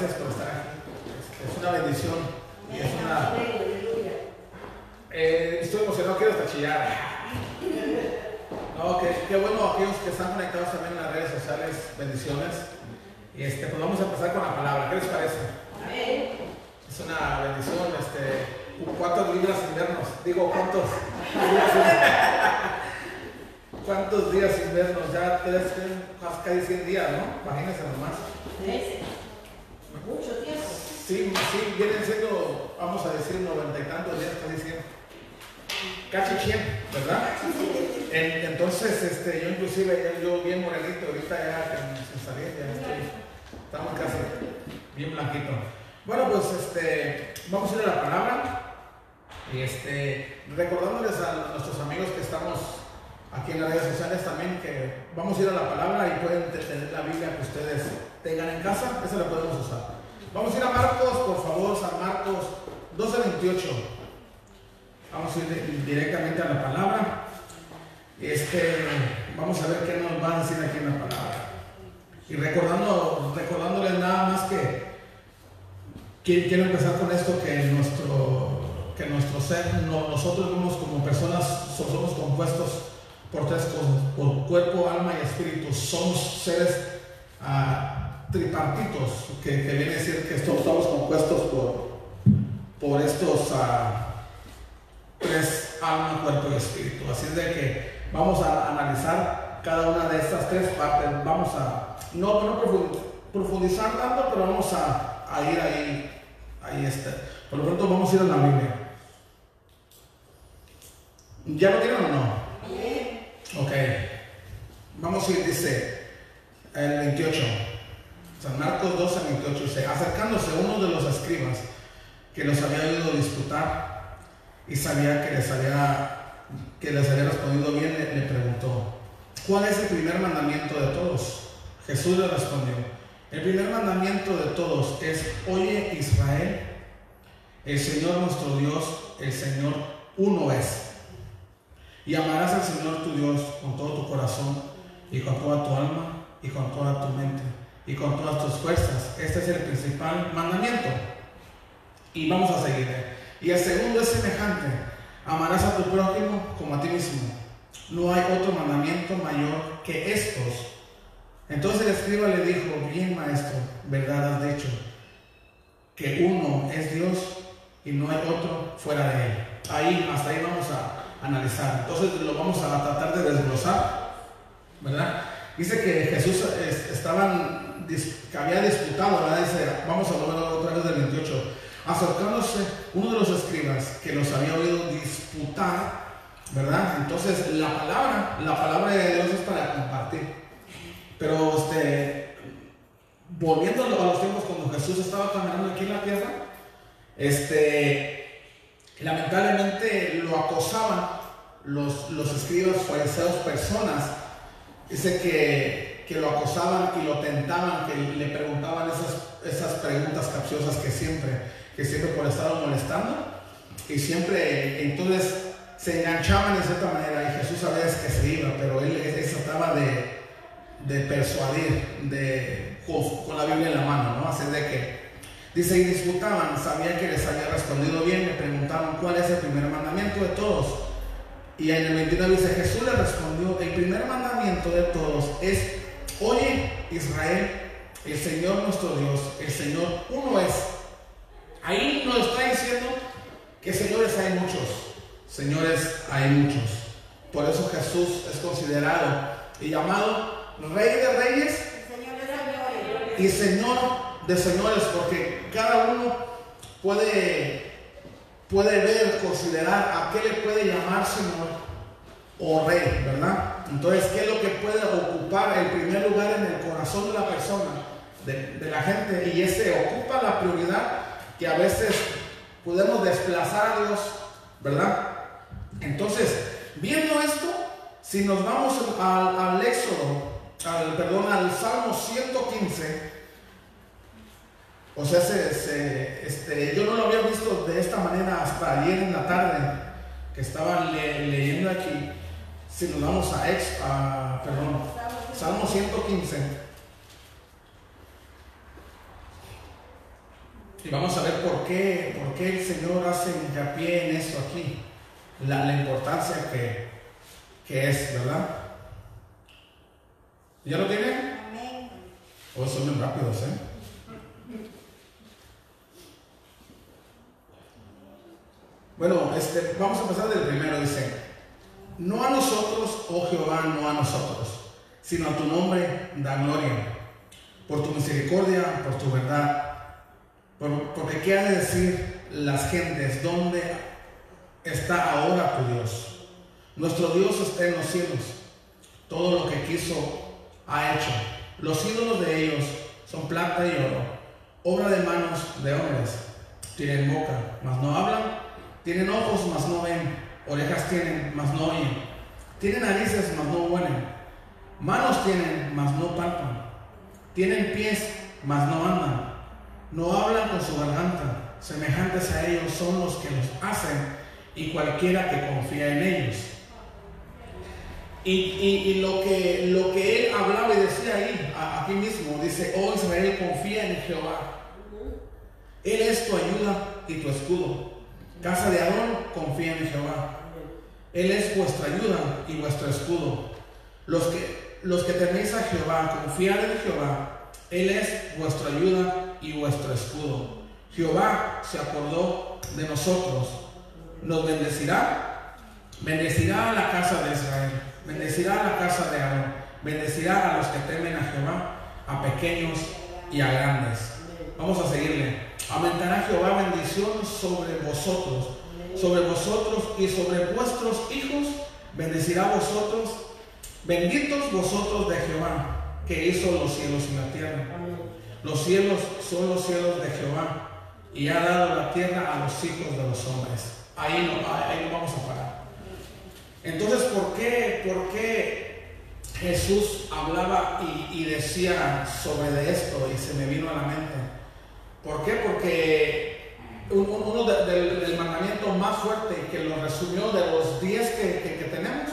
gracias por estar aquí. Es, una bendición y es una... Eh, estoy emocionado, quiero hasta chillar. No, qué bueno aquellos que están conectados también en las redes sociales, bendiciones. Y este, pues vamos a empezar con la palabra, ¿qué les parece? Es una bendición, este, ¿cuántos libras invernos? Digo, ¿cuántos? ¿Cuántos días invernos? Ya tres, casi 100 días, ¿no? Imagínense nomás. Mucho tiempo. Sí, sí, vienen siendo, vamos a decir, noventa y tantos días, casi 100. Casi 100, ¿verdad? En- entonces, este, yo inclusive, yo bien morenito, ahorita ya sin salir, ya estoy, estamos casi bien blanquito. Bueno, pues, este, vamos a ir a la palabra. Y este, recordándoles a nuestros amigos que estamos aquí en las redes sociales también que vamos a ir a la palabra y pueden te- tener la Biblia que ustedes tengan en casa, esa la podemos usar. Vamos a ir a Marcos, por favor, San Marcos 12:28. Vamos a ir directamente a la palabra. Este, vamos a ver qué nos va a decir aquí en la palabra. Y recordando, recordándoles nada más que quiero, empezar con esto que nuestro, que nuestro ser, no- nosotros vemos como personas, so- somos compuestos por tres cosas, por cuerpo, alma y espíritu. Somos seres ah, tripartitos, que, que viene a decir que esto- estamos compuestos por, por estos ah, tres, alma, cuerpo y espíritu. Así es de que vamos a analizar cada una de estas tres partes. Vamos a, no, no profu- profundizar tanto, pero vamos a, a ir ahí, ahí está. Por lo pronto vamos a ir a la Biblia. ¿Ya lo tienen o no? Ok. Vamos a ir, dice el 28. San Marcos 12, 28 dice, acercándose uno de los escribas que los había oído disputar y sabía que les había, que les había respondido bien, le, le preguntó, ¿cuál es el primer mandamiento de todos? Jesús le respondió, el primer mandamiento de todos es, oye Israel, el Señor nuestro Dios, el Señor uno es. Y amarás al Señor tu Dios con todo tu corazón y con toda tu alma y con toda tu mente y con todas tus fuerzas. Este es el principal mandamiento. Y vamos a seguir. Y el segundo es semejante. Amarás a tu prójimo como a ti mismo. No hay otro mandamiento mayor que estos. Entonces el escriba le dijo, bien maestro, verdad has dicho, que uno es Dios y no hay otro fuera de él. Ahí, hasta ahí vamos a analizar. Entonces lo vamos a tratar de desglosar, ¿verdad? Dice que Jesús es- estaban, que había disputado, ¿verdad? Dice, vamos a volver otra vez del 28. Acercándose uno de los escribas que los había oído disputar, ¿verdad? Entonces la palabra, la palabra de Dios es para compartir. Pero este, volviendo a los tiempos cuando Jesús estaba caminando aquí en la tierra, este, lamentablemente lo acosaban los, los escribas, fariseos, personas. Dice que, que lo acosaban y lo tentaban, que le preguntaban esas, esas preguntas capciosas que siempre, que siempre por estar molestando. Y siempre, entonces, se enganchaban de cierta manera y Jesús a veces que se iba, pero él, trataba de, de persuadir de, con, la Biblia en la mano, ¿no? Así de que, dice, y disputaban, sabían que les había respondido bien, le preguntaban cuál es el primer mandamiento de todos. Y en el 29 dice, Jesús le respondió, el primer mandamiento de todos es, oye Israel, el Señor nuestro Dios, el Señor uno es. Ahí nos está diciendo que señores hay muchos, señores hay muchos. Por eso Jesús es considerado y llamado Rey de Reyes y Señor de Señores, porque cada uno puede, puede ver, considerar a qué le puede llamar Señor o Rey, ¿verdad? Entonces, ¿qué es lo que puede ocupar el primer lugar en el corazón de la persona, de, la gente? Y ese ocupa la prioridad que a veces podemos desplazar a Dios, ¿verdad? Entonces, viendo esto, si nos vamos al, al Éxodo, al, perdón, al Salmo 115, o sea, se- este, yo no lo había visto de esta manera hasta ayer en la tarde, que estaba le- leyendo aquí. Si nos vamos a, ex, a- perdón, Salmo 115. Y vamos a ver por qué, por qué el Señor hace hincapié en eso aquí, la, la importancia que, que es, ¿verdad? ¿Ya lo tienen? Amén. Oh, son bien rápidos, ¿eh? Bueno, este, vamos a empezar del primero, dice, no a nosotros, oh Jehová, no a nosotros, sino a tu nombre da gloria, por tu misericordia, por tu verdad. Por- porque qué ha de decir las gentes, ¿dónde está ahora tu Dios? Nuestro Dios está en los cielos, todo lo que quiso ha hecho. Los ídolos de ellos son plata y oro, obra de manos de hombres. Tienen boca, mas no hablan, tienen ojos, mas no ven, orejas tienen, mas no oyen, tienen narices, mas no huelen, manos tienen, mas no palpan, tienen pies, mas no andan, no hablan con su garganta, semejantes a ellos son los que los hacen y cualquiera que confía en ellos. Y, y- lo, que, lo que él hablaba y decía ahí, aquí mismo, dice, oh Israel, confía en Jehová. Él es tu ayuda y tu escudo. Casa de Aarón, confía en Jehová. Él es vuestra ayuda y vuestro escudo. Los que, los que teméis a Jehová, confiad en Jehová. Él es vuestra ayuda y vuestro escudo. Jehová se acordó de nosotros. Nos bendecirá. Bendecirá a la casa de Israel. Bendecirá a la casa de Aarón. Bendecirá a los que temen a Jehová, a pequeños y a grandes. Vamos a seguirle. Aumentará Jehová bendición sobre vosotros, sobre vosotros y sobre vuestros hijos. Bendecirá a vosotros. Benditos vosotros de Jehová, que hizo los cielos y la tierra. Los cielos son los cielos de Jehová y ha dado la tierra a los hijos de los hombres. Ahí no, ahí no vamos a parar. Entonces, ¿por qué, por qué Jesús hablaba y, y decía sobre de esto y se me vino a la mente? ¿Por qué? Porque uno de- del, mandamiento más fuerte que lo resumió de los 10 que, tenemos,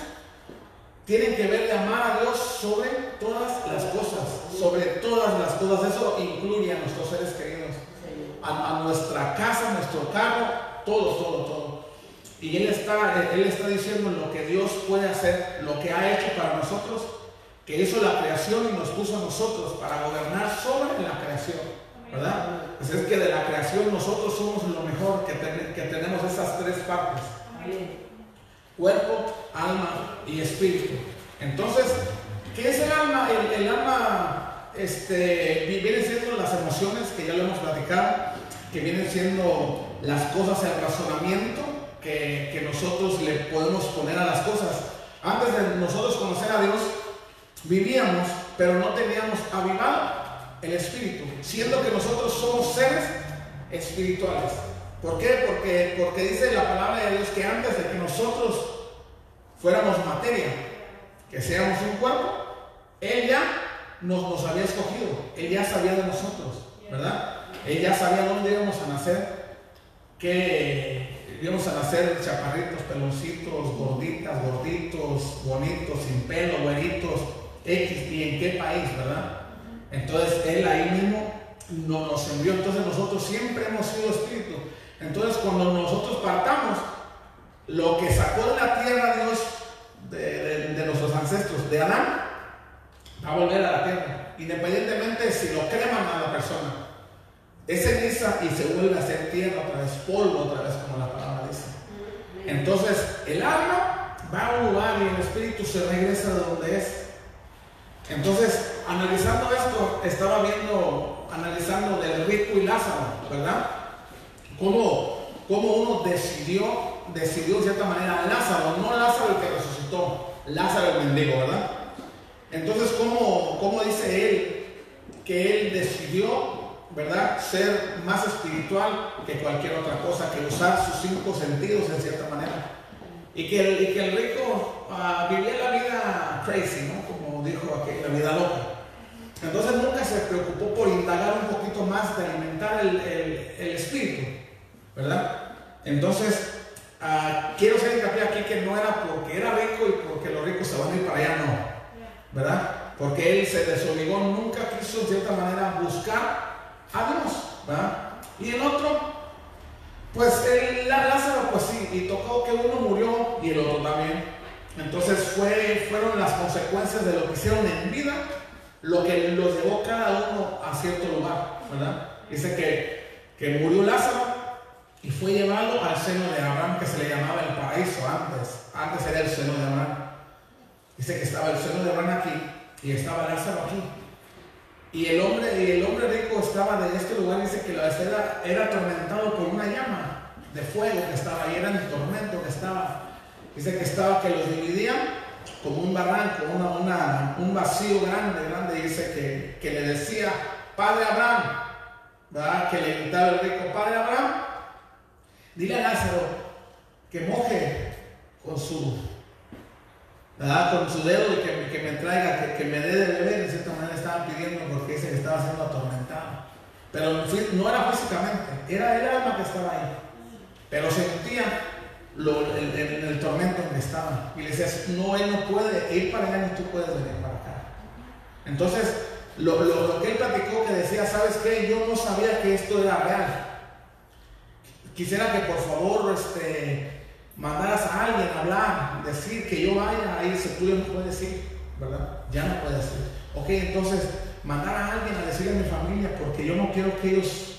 tienen que ver de amar a Dios sobre todas las cosas, sobre todas las cosas. Eso incluye a nuestros seres queridos, a, nuestra casa, nuestro carro, todo, todo, todo. Y Él está, él está diciendo lo que Dios puede hacer, lo que ha hecho para nosotros, que hizo la creación y nos puso a nosotros para gobernar sobre la creación, ¿verdad? Pues es que de la creación nosotros somos lo mejor que, ten- que tenemos esas tres partes cuerpo, alma y espíritu. Entonces, ¿qué es el alma? El, el alma este, vi- viene siendo las emociones, que ya lo hemos platicado, que vienen siendo las cosas, el razonamiento que, que nosotros le podemos poner a las cosas. Antes de nosotros conocer a Dios, vivíamos, pero no teníamos avivado el espíritu, siendo que nosotros somos seres espirituales. ¿Por qué? Porque, porque dice la palabra de Dios que antes de que nosotros fuéramos materia, que seamos un cuerpo, Él ya nos, había escogido, Él ya sabía de nosotros, ¿verdad? Él ya sabía dónde íbamos a nacer, que íbamos a nacer chaparritos, peloncitos, gorditas, gorditos, bonitos, sin pelo, güeritos, X, y en qué país, ¿verdad? Entonces Él ahí mismo no- nos envió, entonces nosotros siempre hemos sido espíritu. Entonces cuando nosotros partamos, lo que sacó de la tierra Dios de, de- de nuestros ancestros, de Adán, va a volver a la tierra, independientemente si lo creman a la persona. Es ceniza y se vuelve a hacer tierra otra vez, polvo otra vez, como la palabra dice. Entonces, el alma va a un lugar y el espíritu se regresa de donde es. Entonces, analizando esto, estaba viendo, analizando del rico y Lázaro, ¿verdad? Cómo, cómo uno decidió, decidió de cierta manera, Lázaro, no Lázaro el que resucitó, Lázaro el mendigo, ¿verdad? Entonces, ¿cómo, cómo dice él que él decidió, ¿verdad?, ser más espiritual que cualquier otra cosa, que usar sus cinco sentidos en cierta manera. Y que el, rico ah, vivía la vida crazy, ¿no? Dijo aquí, la vida loca. Entonces nunca se preocupó por indagar un poquito más de alimentar el, el- el espíritu, ¿verdad? Entonces, ah, quiero hacer hincapié aquí que no era porque era rico y porque los ricos se van a ir para allá, no, ¿verdad? Porque él se desobligó, nunca quiso de cierta manera buscar a Dios, ¿verdad? Y el otro, pues el Lázaro, pues sí, y tocó que uno murió y el otro también. Entonces fue, fueron las consecuencias de lo que hicieron en vida, lo que los llevó cada uno a cierto lugar, ¿verdad? Dice que, que murió Lázaro y fue llevado al seno de Abraham, que se le llamaba el paraíso antes. Antes era el seno de Abraham. Dice que estaba el seno de Abraham aquí y estaba Lázaro aquí. Y el hombre, y el hombre rico estaba de este lugar, dice que la era, era atormentado por una llama de fuego que estaba ahí, era el tormento que estaba. Dice que estaba, que los dividía como un barranco, un vacío grande, grande. Dice que, le decía, Padre Abraham. Que le gritaba el rico, Padre Abraham, Dile a Lázaro que moje con su, con su dedo y que, me traiga, que, me dé de beber. De cierta manera estaban pidiendo porque dice que estaba siendo atormentado. Pero no era físicamente, era el alma que estaba ahí. Pero sentía lo, el, el, tormento en que estaba. Y le decía, no, él no puede ir para allá ni tú puedes venir para acá. Entonces, lo, lo que él platicó que decía, ¿sabes qué? Yo no sabía que esto era real. Quisiera que por favor este, mandaras a alguien a hablar, decir que yo vaya, ahí dice, tú no puedes ir, ¿verdad? Ya no puedes ir. Ok, entonces mandar a alguien a decirle a mi familia, porque yo no quiero que ellos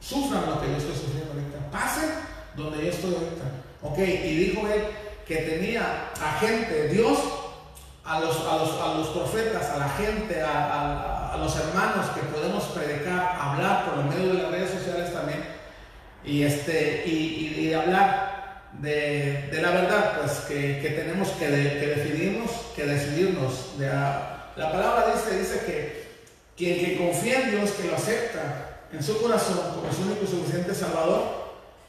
sufran lo que yo estoy sufriendo ahorita. Pasen donde yo estoy ahorita. Ok, y dijo él que tenía a gente, Dios, a los, a los, profetas, a la gente, a, a los hermanos que podemos predicar, hablar por medio de las redes sociales también y, este, y, y, hablar de, de, la verdad, pues que, que tenemos que, que, decidirnos, que decidirnos. De, la palabra dice, dice que quien que confía en Dios, que lo acepta en su corazón como su único y suficiente Salvador,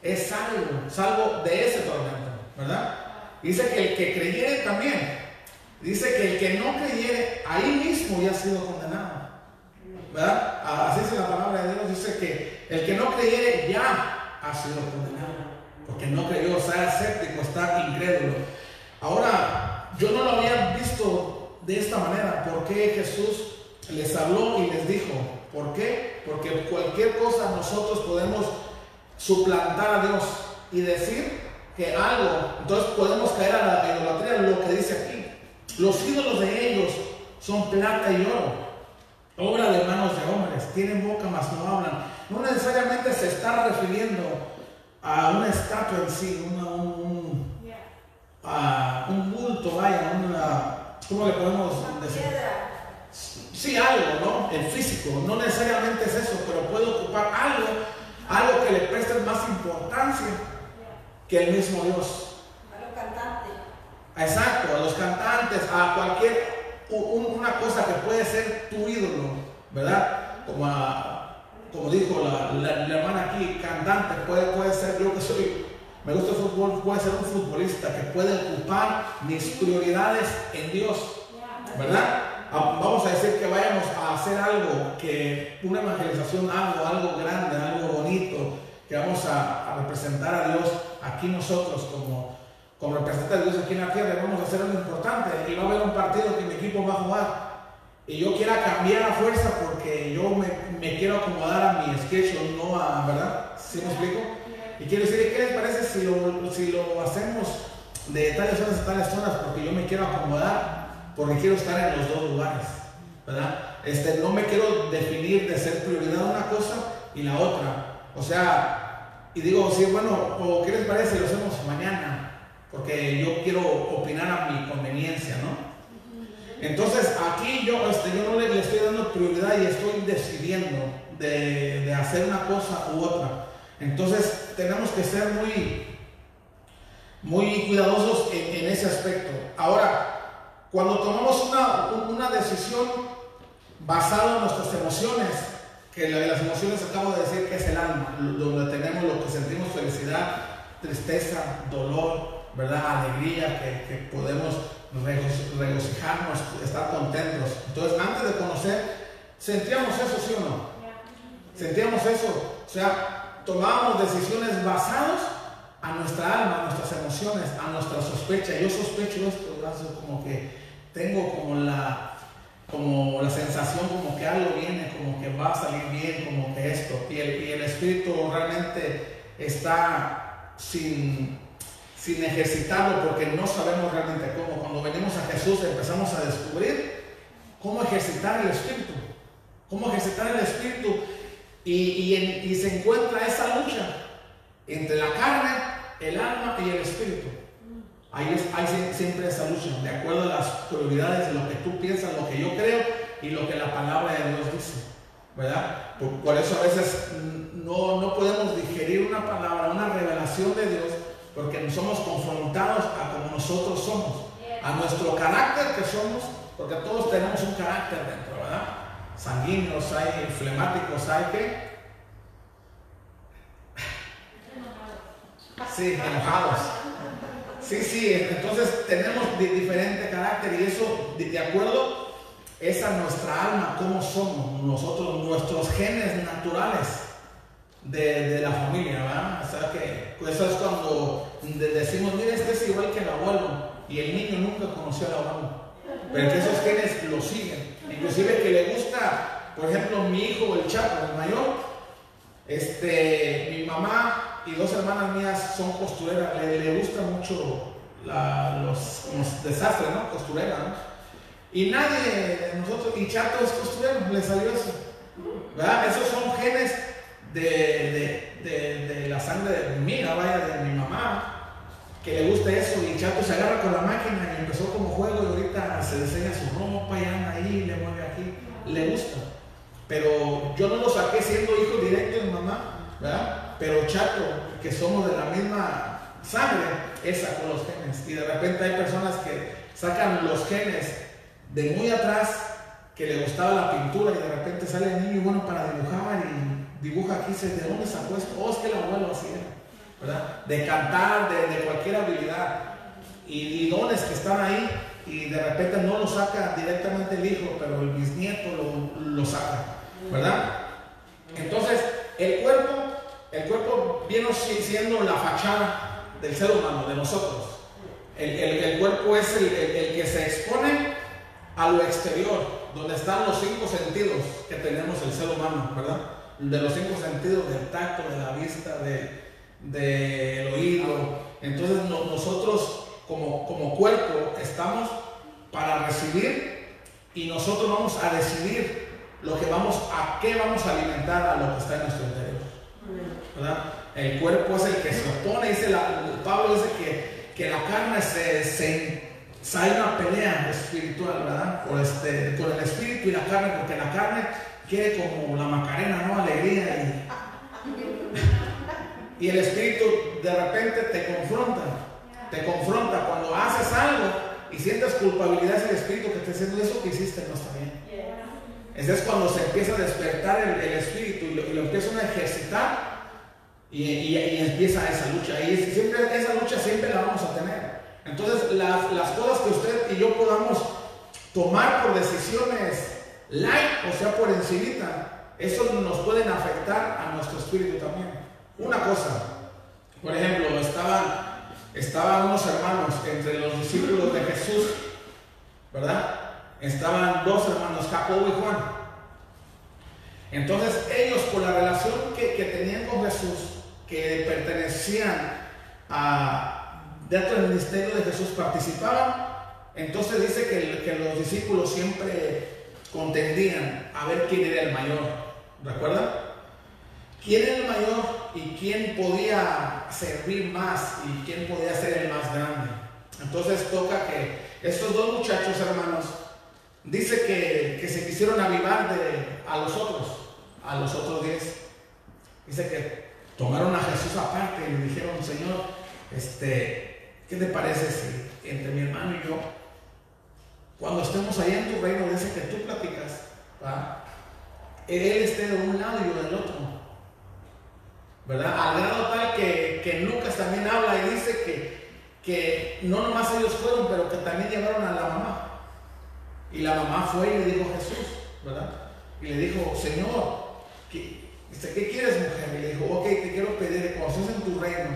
es salvo, salvo de ese tormento, ¿verdad? Dice que el que creyere también, dice que el que no creyere, ahí mismo ya ha sido condenado. ¿Verdad? Así dice la palabra de Dios, dice que el que no creyere ya ha sido condenado. Porque no creyó, está escéptico, está incrédulo. Ahora, yo no lo había visto de esta manera. ¿Por qué Jesús les habló y les dijo? ¿Por qué? Porque cualquier cosa nosotros podemos suplantar a Dios y decir que algo, entonces podemos caer a la idolatría, lo que dice aquí. Los ídolos de ellos son plata y oro, obra de manos de hombres, tienen boca mas no hablan no necesariamente se está refiriendo a una estatua en sí, un, a un bulto, vaya, una, ¿cómo le podemos decir? Sí, algo, ¿no? El físico, no necesariamente es eso, pero puede ocupar algo, algo que le preste más importancia que el mismo Dios. A los cantantes. Exacto, a los cantantes, a cualquier, una cosa que puede ser tu ídolo, ¿verdad? Como a, como dijo la, hermana aquí, cantante, puede, puede ser, yo que soy, me gusta el fútbol, puede ser un futbolista que puede ocupar mis prioridades en Dios, ¿verdad? Vamos a decir que vayamos a hacer algo, que una evangelización, algo, algo grande, algo bonito, que vamos a, representar a Dios aquí nosotros como, como representantes de Dios aquí en la tierra, vamos a hacer algo importante y va a haber un partido que mi equipo va a jugar y yo quiera cambiar a fuerza porque yo me, quiero acomodar a mi schedule, no a, ¿verdad? ¿Sí me explico? Y quiero decir, ¿qué les parece si lo, si lo hacemos de tales zonas a tales zonas? Porque yo me quiero acomodar, porque quiero estar en los dos lugares, ¿verdad? Este, no me quiero definir de ser prioridad una cosa y la otra. O sea, y digo, sí, bueno, ¿qué les parece lo hacemos mañana? Porque yo quiero opinar a mi conveniencia, ¿no? Entonces aquí yo, este, yo no le, estoy dando prioridad y estoy decidiendo de, hacer una cosa u otra. Entonces tenemos que ser muy, muy cuidadosos en, ese aspecto. Ahora, cuando tomamos una, una decisión basada en nuestras emociones, que las emociones acabo de decir que es el alma, donde tenemos lo que sentimos felicidad, tristeza, dolor, ¿verdad? Alegría, que, que podemos regocijarnos, estar contentos. Entonces, antes de conocer, sentíamos eso, ¿sí o no? Sentíamos eso. O sea, tomábamos decisiones basadas a nuestra alma, a nuestras emociones, a nuestra sospecha. Yo sospecho esto, como que tengo como la, como la sensación como que algo viene, como que va a salir bien, como que esto. Y el, y el espíritu realmente está sin, sin ejercitarlo porque no sabemos realmente cómo. Cuando venimos a Jesús empezamos a descubrir cómo ejercitar el espíritu. Cómo ejercitar el espíritu. Y, y se encuentra esa lucha entre la carne, el alma y el espíritu. Hay siempre esa lucha, de acuerdo a las prioridades de lo que tú piensas, lo que yo creo y lo que la palabra de Dios dice. ¿Verdad? Por, eso a veces no, no, podemos digerir una palabra, una revelación de Dios, porque no somos confrontados a como nosotros somos, a nuestro carácter que somos, porque todos tenemos un carácter dentro, ¿verdad? Sanguíneos, hay flemáticos, hay que. Sí, enojados. Sí, sí, entonces tenemos diferente carácter y eso, de, acuerdo, es a nuestra alma, cómo somos nosotros, nuestros genes naturales de, la familia, ¿verdad? O sea que pues eso es cuando decimos, mira, este es igual que el abuelo y el niño nunca conoció al abuelo, pero que esos genes lo siguen, inclusive que le gusta, por ejemplo, mi hijo, el chapo, el mayor, este, mi mamá y dos hermanas mías son costureras, le, le gusta mucho los, desastres, ¿no? Costurera, ¿no? Y nadie de nosotros, y Chato es costurero, le salió eso. ¿Verdad? Esos son genes de, de, de, la sangre mía, vaya, de mi mamá, que le gusta eso. Y Chato se agarra con la máquina y empezó como juego y ahorita se diseña su ropa y anda ahí, le mueve aquí. Le gusta. Pero yo no lo saqué siendo hijo directo de mi mamá, pero chato, que somos de la misma sangre, él sacó los genes. Y de repente hay personas que sacan los genes de muy atrás, que le gustaba la pintura y de repente sale el niño bueno para dibujar y dibuja aquí, dice, ¿de dónde sacó esto? Oh, es que el abuelo hacía, ¿verdad? De cantar, de, cualquier habilidad. Y, dones que están ahí y de repente no lo saca directamente el hijo, pero el bisnieto lo, lo saca, ¿verdad? Entonces, el cuerpo el cuerpo viene siendo la fachada del ser humano, de nosotros. El, cuerpo es el, que se expone a lo exterior, donde están los cinco sentidos que tenemos el ser humano, ¿verdad? De los cinco sentidos, del tacto, de la vista, del oído. Entonces nosotros como, como cuerpo estamos para recibir y nosotros vamos a decidir lo que vamos, a qué vamos a alimentar a lo que está en nuestro interior. El cuerpo es el que se opone, dice Pablo dice que, que la carne se, se, hay una pelea espiritual, ¿verdad? Por este, con el espíritu y la carne, porque la carne quiere como la macarena, ¿no? Alegría y, y el espíritu de repente te confronta, te confronta cuando haces algo y sientes culpabilidad es el espíritu que te diciendo eso que hiciste no está bien. Ese es cuando se empieza a despertar el, espíritu y lo, y lo empiezan a ejercitar y, empieza esa lucha. Y siempre, esa lucha siempre la vamos a tener. Entonces, las, las cosas que usted y yo podamos tomar por decisiones light, o sea, por encimita, eso nos pueden afectar a nuestro espíritu también. Una cosa, por ejemplo, estaban, estaban unos hermanos entre los discípulos de Jesús, ¿verdad? Estaban dos hermanos, Jacobo y Juan. Entonces ellos, por la relación que, que tenían con Jesús, que pertenecían a, dentro del ministerio de Jesús participaban, entonces dice que, que los discípulos siempre contendían a ver quién era el mayor. ¿Recuerdan? ¿Quién era el mayor y quién podía servir más y quién podía ser el más grande? Entonces toca que estos dos muchachos hermanos, dice que, que se quisieron avivar de, a los otros, a los otros diez. Dice que tomaron a Jesús aparte y le dijeron, Señor, este, ¿qué te parece si entre mi hermano y yo, cuando estemos allá en tu reino, dice que tú platicas, él esté de un lado y yo del otro? ¿Verdad? Al grado tal que, que Lucas también habla y dice que, que no nomás ellos fueron, pero que también llevaron a la mamá. Y la mamá fue y le dijo Jesús, ¿verdad? Y le dijo, Señor, que Dice, ¿qué quieres, mujer? Y le dijo, ok, te quiero pedir, cuando estés en tu reino,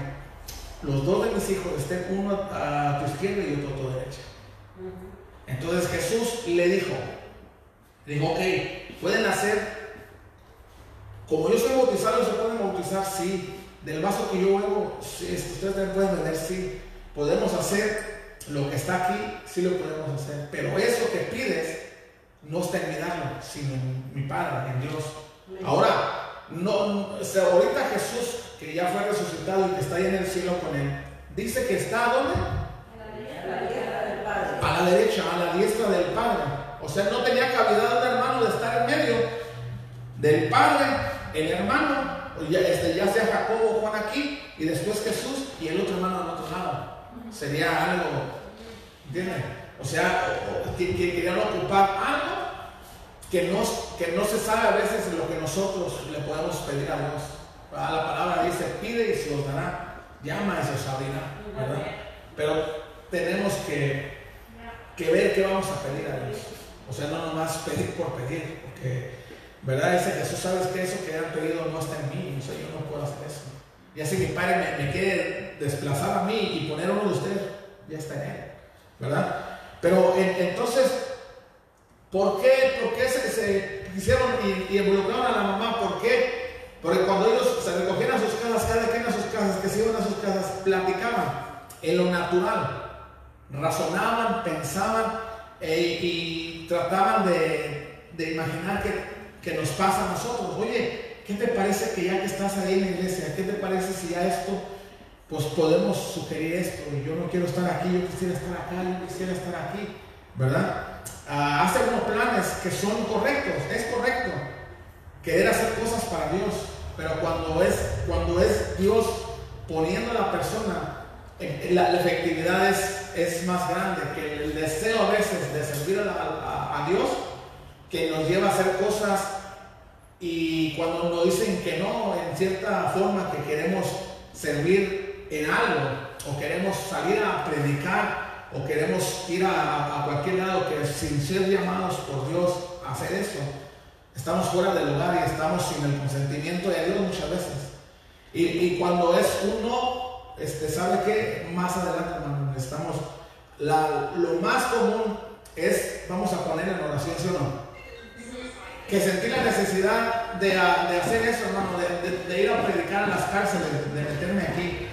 los dos de mis hijos estén uno a tu izquierda y otro a tu derecha. Entonces Jesús le dijo, dijo, ok, pueden hacer, como yo soy bautizado, se pueden bautizar, sí. Del vaso que yo bebo, sí, ustedes también pueden beber, sí. Podemos hacer lo que está aquí, sí lo podemos hacer. Pero eso que pides no está en mi sino en mi Padre, en Dios. Ahora, no, ahorita Jesús, que ya fue resucitado y que está ahí en el cielo con él, dice que está ¿dónde? A la derecha, a la diestra del Padre. O sea, no tenía cavidad un hermano de estar en medio del Padre, el hermano, ya, este, ya sea Jacobo o Juan aquí, y después Jesús y el otro hermano al otro lado. Sería algo, ¿entienden? O sea, que, querían ocupar algo que no, que no se sabe a veces lo que nosotros le podemos pedir a Dios. Ah, la palabra dice, pide y se os dará, llama y se os abrirá, ¿verdad? Pero tenemos que, que ver qué vamos a pedir a Dios. O sea, no nomás pedir por pedir, porque, ¿verdad? Dice Jesús, ¿sabes que eso que han pedido no está en mí? O sea, yo no puedo hacer eso. Y así mi Padre me, me quiere desplazar a mí y poner uno de ustedes, ya está en él, ¿verdad? Pero entonces, ¿por qué, por qué se, se quisieron y, y, involucraron a la mamá? ¿Por qué? Porque cuando ellos se recogían a sus casas, cada quien a sus casas, que se iban a sus casas, platicaban en lo natural, razonaban, pensaban eh, y trataban de, imaginar qué, nos pasa a nosotros. Oye, ¿qué te parece que ya que estás ahí en la iglesia, qué te parece si ya esto, pues podemos sugerir esto? Yo no quiero estar aquí, yo quisiera estar acá, yo quisiera estar aquí, ¿verdad? Ah, hace unos planes que son correctos, es correcto querer hacer cosas para Dios, pero cuando es, cuando es Dios poniendo a la persona la, efectividad es, es, más grande, que el deseo a veces de servir a, Dios, que nos lleva a hacer cosas y cuando nos dicen que no, en cierta forma que queremos servir en algo, o queremos salir a predicar, o queremos ir a, a cualquier lado que sin ser llamados por Dios a hacer eso, estamos fuera del lugar y estamos sin el consentimiento de Dios muchas veces. Y, y cuando es un no, este, ¿sabe qué? Más adelante, hermano, estamos, lo más común es, vamos a poner en oración, ¿sí o no? Que sentí la necesidad de, hacer eso, hermano, de, ir a predicar en las cárceles, de meterme aquí.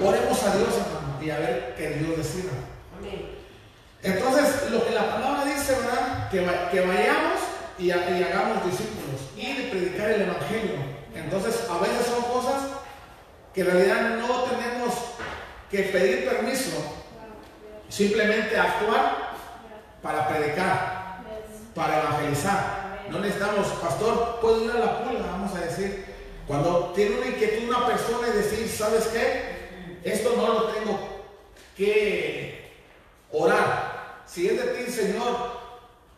Oremos a Dios, hermano, y a ver que Dios decida. Entonces, lo que la palabra dice, ¿verdad? Que, vayamos y, hagamos discípulos y de predicar el Evangelio. Entonces, a veces son cosas que en realidad no tenemos que pedir permiso, simplemente actuar para predicar, para evangelizar. No necesitamos, pastor, puedo ir a la pulga, vamos a decir. Cuando tiene una inquietud una persona y decir, ¿sabes qué? Esto no lo tengo que orar. Si es de ti, Señor,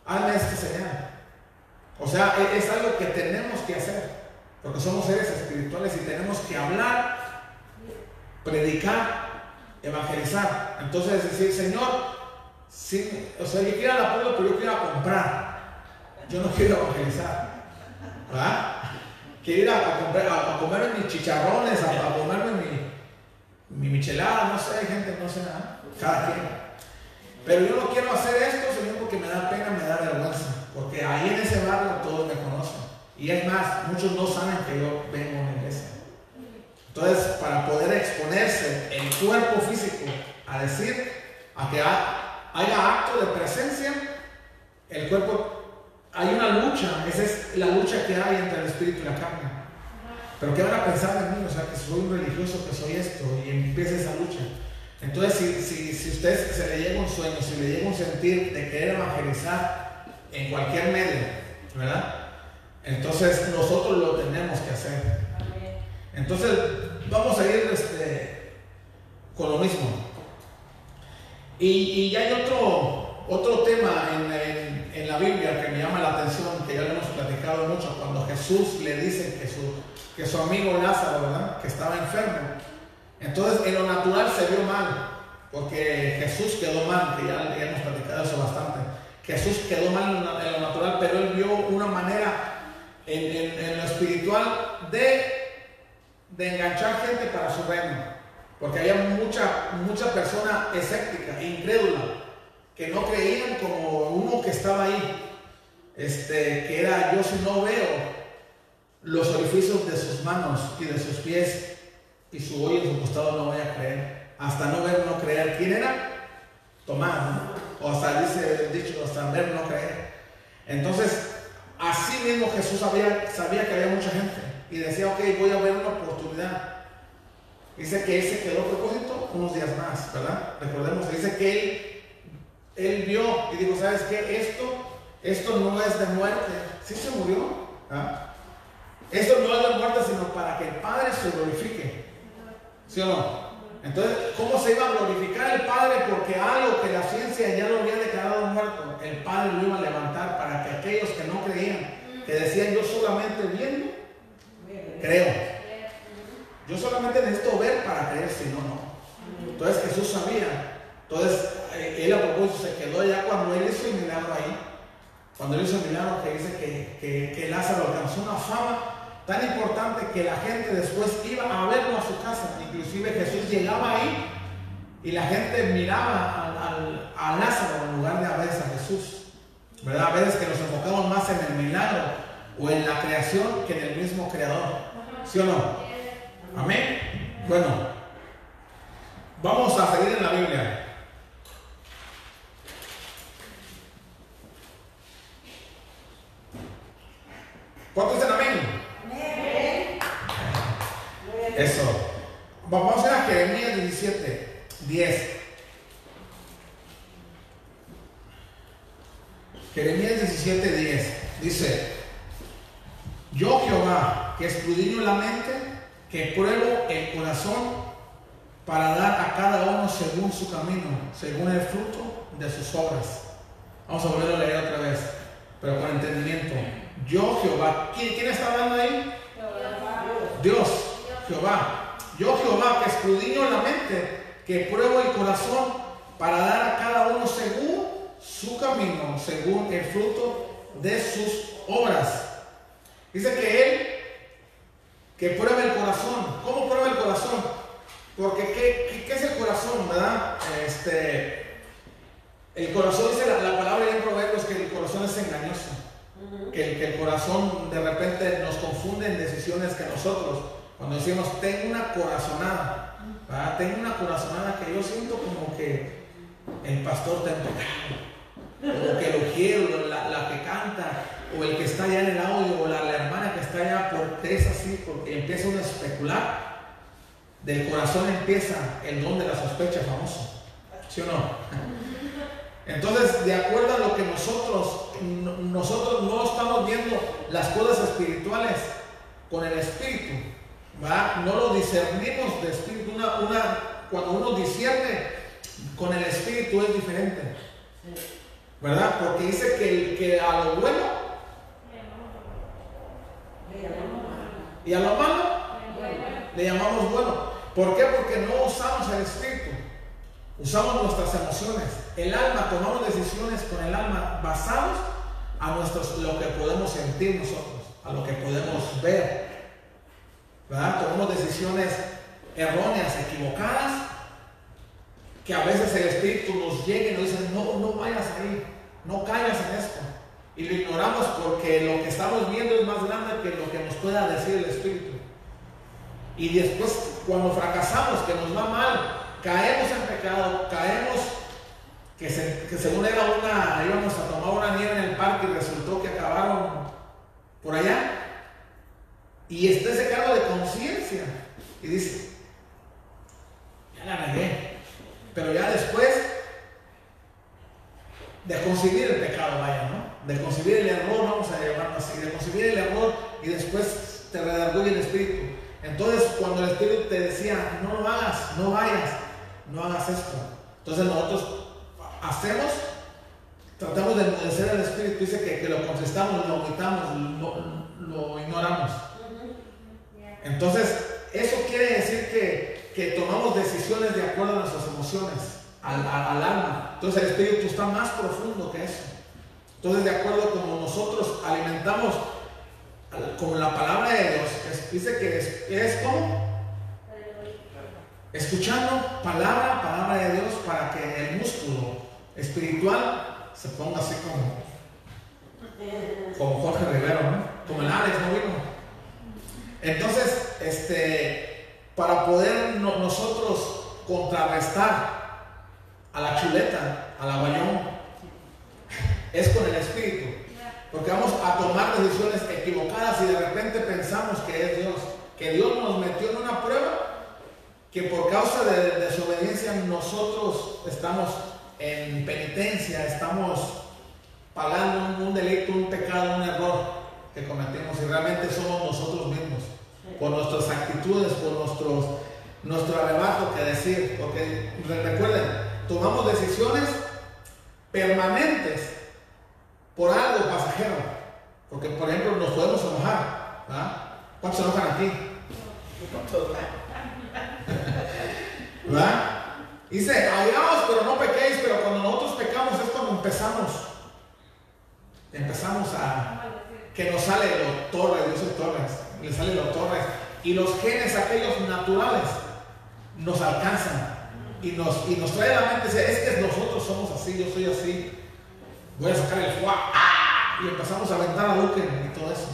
hazme este señal. O sea, e-, es algo que tenemos que hacer. Porque somos seres espirituales y tenemos que hablar predicar, evangelizar. Entonces decir, Señor, sí, o sea, yo quiero la pueblo, pero yo quiero comprar. Yo no quiero evangelizar. ¿Verdad? Quiero ir a, comprar, a, comerme mis chicharrones, a, comerme mi, mi michelada, no sé, gente, no sé nada, cada quien. Pero yo no quiero hacer esto, Señor, porque me da pena, me da vergüenza. Porque ahí en ese barrio todos me conocen. Y es más, muchos no saben que yo vengo a la iglesia. Entonces, para poder exponerse el cuerpo físico a decir, a que haya acto de presencia, el cuerpo, hay una lucha, esa es la lucha que hay entre el espíritu y la carne. Pero ¿qué van a pensar de mí? O sea, que soy un religioso, que soy esto, y empieza esa lucha. Entonces, si, si, si usted se le llega un sueño, si le llega un sentir de querer evangelizar en cualquier medio, ¿verdad? Entonces nosotros lo tenemos que hacer. Entonces, vamos a ir este, con lo mismo. Y, ya hay otro, otro tema en, en, la Biblia que me llama la atención, que ya lo hemos platicado mucho, cuando Jesús le dice que su, que su amigo Lázaro, ¿verdad? Que estaba enfermo. Entonces, en lo natural se vio mal, porque Jesús quedó mal, que ya, ya hemos platicado eso bastante. Jesús quedó mal en lo, natural, pero él vio una manera en, en lo espiritual de de enganchar gente para su reino. Porque había mucha, mucha persona escéptica, incrédula, que no creían como uno que estaba ahí, este, que era yo si no veo los orificios de sus manos y de sus pies y su oído en su costado no voy a creer. Hasta no ver, no creer. ¿Quién era? Tomás, ¿no? O hasta dice el dicho, hasta ver, no creer. Entonces, así mismo Jesús sabía, sabía que había mucha gente y decía, ok, voy a ver una oportunidad. Dice que él se quedó a propósito unos días más, ¿verdad? Recordemos, dice que él, él vio y dijo, ¿sabes qué? Esto, esto no es de muerte. Sí se murió. ¿ah? Esto no es de muerte, sino para que el Padre se glorifique. ¿Sí o no? Entonces, ¿cómo se iba a glorificar el Padre? Porque algo que la ciencia ya lo había declarado muerto, el Padre lo iba a levantar para que aquellos que no creían, que decían yo solamente viendo, creo. Yo solamente necesito ver para creer, si no, no. Entonces Jesús sabía. Entonces, eh, él a propósito se quedó ya cuando él hizo el milagro ahí. Cuando él hizo el milagro que dice que, que, que Lázaro alcanzó una fama Tan importante que la gente después iba a verlo a su casa. Inclusive Jesús llegaba ahí y la gente miraba a Lázaro en lugar de a veces a Jesús. ¿Verdad? A veces que nos enfocamos más en el milagro o en la creación que en el mismo creador. ¿Sí o no? Amén. Bueno, vamos a seguir en la Biblia. ¿Cuántos dicen amén? Eso. Vamos a Jeremías 17, 10. Jeremías 17, 10. Dice, yo Jehová, que escudriño la mente, que pruebo el corazón para dar a cada uno según su camino, según el fruto de sus obras. Vamos a volver a leer otra vez, pero con entendimiento. Yo Jehová, ¿quién, quién está hablando ahí? Dios. Jehová. Yo Jehová que escudriño la mente, que pruebo el corazón para dar a cada uno según su camino, según el fruto de sus obras. Dice que Él, que prueba el corazón. ¿Cómo prueba el corazón? Porque ¿qué, qué, es el corazón, verdad? Este, el corazón dice la, la palabra en Proverbios que el corazón es engañoso. Que, que el corazón de repente nos confunde en decisiones que nosotros cuando decimos, tengo una corazonada, tengo una corazonada que yo siento como que el pastor está en pecado, o que lo quiero, la, que canta, o el que está allá en el audio, o la, hermana que está allá, porque es así, porque empieza uno a especular. Del corazón empieza el don de la sospecha famoso, ¿sí o no? Entonces, de acuerdo a lo que nosotros, nosotros no estamos viendo las cosas espirituales con el espíritu, no lo discernimos de espíritu. Una, cuando uno discierne con el espíritu es diferente. ¿Verdad? Porque dice que, que a lo bueno y a lo malo le llamamos bueno. ¿Por qué? Porque no usamos el espíritu. Usamos nuestras emociones. El alma, tomamos decisiones con el alma basados a nuestros, lo que podemos sentir nosotros, a lo que podemos ver. Tomamos decisiones erróneas, equivocadas, que a veces el Espíritu nos llega y nos dice, no, no vayas ahí, no caigas en esto. Y lo ignoramos porque lo que estamos viendo es más grande que lo que nos pueda decir el Espíritu. Y después, cuando fracasamos, que nos va mal, caemos en pecado, caemos, que, según era una, íbamos a tomar una nieve en el parque y resultó que acabaron por allá. Y está ese cargo de conciencia. Y dice, ya la regué. Pero ya después de concebir el pecado, vaya, ¿no? De concebir el error, vamos a llamarlo así, de concebir el error y después te redarguye el espíritu. Entonces, cuando el espíritu te decía, no lo hagas, no vayas, no hagas esto. Entonces nosotros hacemos, tratamos de enmudecer al espíritu, dice que, lo contestamos, lo omitamos, lo ignoramos. Entonces, eso quiere decir que, tomamos decisiones de acuerdo a nuestras emociones, al, alma. Entonces el espíritu está más profundo que eso. Entonces, de acuerdo como nosotros alimentamos como la palabra de Dios, dice que es, es como escuchando palabra, palabra de Dios para que el músculo espiritual se ponga así como, como Jorge Rivero, ¿no? Como el Alex, ¿no vino? Entonces, este, para poder nosotros contrarrestar a la chuleta, al aguayón, es con el espíritu. Porque vamos a tomar decisiones equivocadas y de repente pensamos que es Dios, que Dios nos metió en una prueba que por causa de desobediencia nosotros estamos en penitencia, estamos pagando un, delito, un pecado, un error que cometimos y realmente somos nosotros mismos, por nuestras actitudes, por nuestros, nuestro arrebato que decir, porque recuerden, tomamos decisiones permanentes por algo pasajero, porque por ejemplo nos podemos enojar, ¿cuántos se enojan aquí? ¿verdad? Dice, hallaos, pero no pequéis, pero cuando nosotros pecamos es cuando empezamos. Empezamos a que nos sale los torres, Dios torres, le sale los torres. Y los genes, aquellos naturales, nos alcanzan. Y nos, y nos trae a la mente, es que nosotros somos así, yo soy así. Voy a sacar el fuego. ¡ah! Y empezamos a aventar a Luke y todo eso.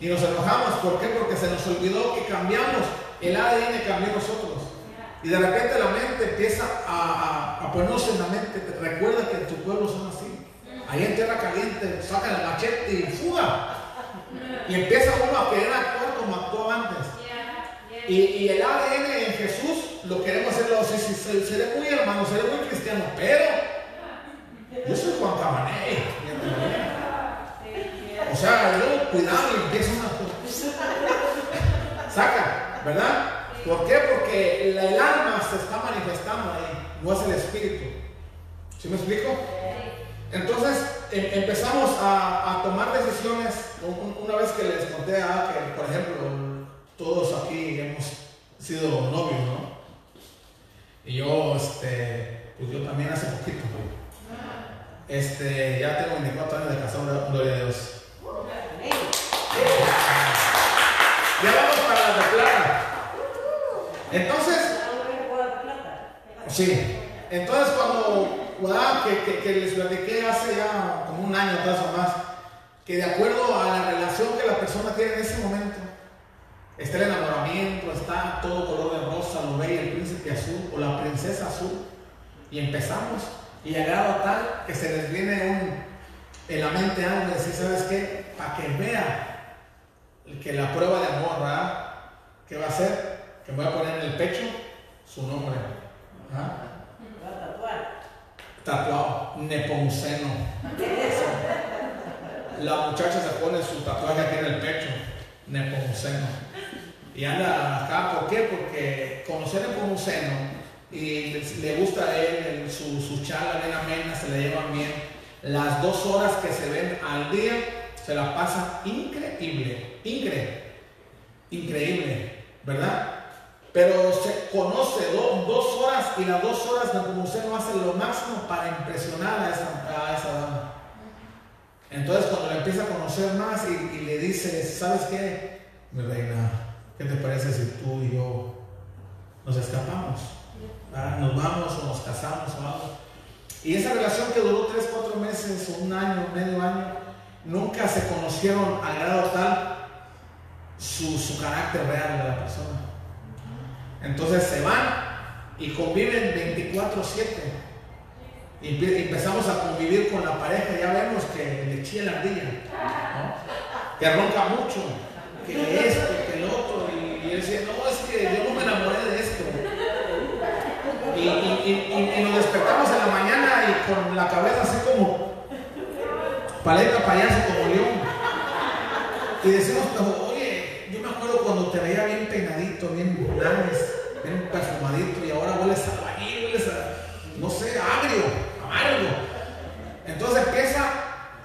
Y nos enojamos, ¿por qué? Porque se nos olvidó que cambiamos. El ADN cambió nosotros. Y de repente la mente empieza a, a, ponernos en la mente. Recuerda que en tu pueblo son así. Ahí en tierra caliente sacan el machete y fuga. Y empieza uno a querer actuar como actuó antes. Y, y, el ADN en Jesús lo queremos hacerlo así. Si, seré muy hermano, seré muy cristiano, pero yo soy Juan Cabané. O sea, yo cuidado y empiezo una. Saca, ¿verdad? ¿Por qué? Porque el alma se está manifestando ahí, no es el espíritu. ¿Sí me explico? Entonces em, empezamos a, tomar decisiones. Una vez que les conté a que, por ejemplo, todos aquí hemos sido novios, ¿no? Y yo, este, pues yo también hace poquito, Este, ya tengo 24 años de casado, gloria a Dios. Ya vamos para la de plata. Entonces, sí, entonces cuando, Que, les platiqué hace ya como un año atrás o más, que de acuerdo a la relación que la persona tiene en ese momento, está el enamoramiento, está todo color de rosa, lo ve el príncipe azul o la princesa azul, y empezamos, y llegado a tal que se les viene un, en la mente algo de decir, ¿sabes qué? Para que vea que la prueba de amor, ¿verdad? ¿Qué va a hacer? que voy a poner en el pecho su nombre. Tatuado, Nepomuceno. La muchacha se pone su tatuaje aquí en el pecho, Nepomuceno. Y anda acá, ¿por qué? Porque conocer Nepomuceno y le gusta a él, su, su charla bien amena, se le llevan bien. Las dos horas que se ven al día se la pasa increíble, increíble, increíble, ¿verdad? Pero se conoce dos horas y las dos horas no hace lo máximo para impresionar a esa, dama. Entonces cuando le empieza a conocer más y, le dice, ¿sabes qué? Mi reina, ¿qué te parece si tú y yo nos escapamos? ¿Ah? Nos vamos o nos casamos o algo. Y esa relación que duró tres, cuatro meses o un año, medio año, nunca se conocieron al grado tal su, su carácter real de la persona. Entonces se van y conviven 24/7. Y empezamos a convivir con la pareja, ya vemos que le chilla la ardilla, que ronca mucho, que esto, que el otro, y, él decía, no, es que yo no me enamoré de esto. Y, nos despertamos en la mañana y con la cabeza así como paleta payaso como león. Y decimos, cuando te veía bien peinadito, bien lames bien perfumadito y ahora hueles a bañil, hueles a, no sé, agrio, amargo. Entonces empieza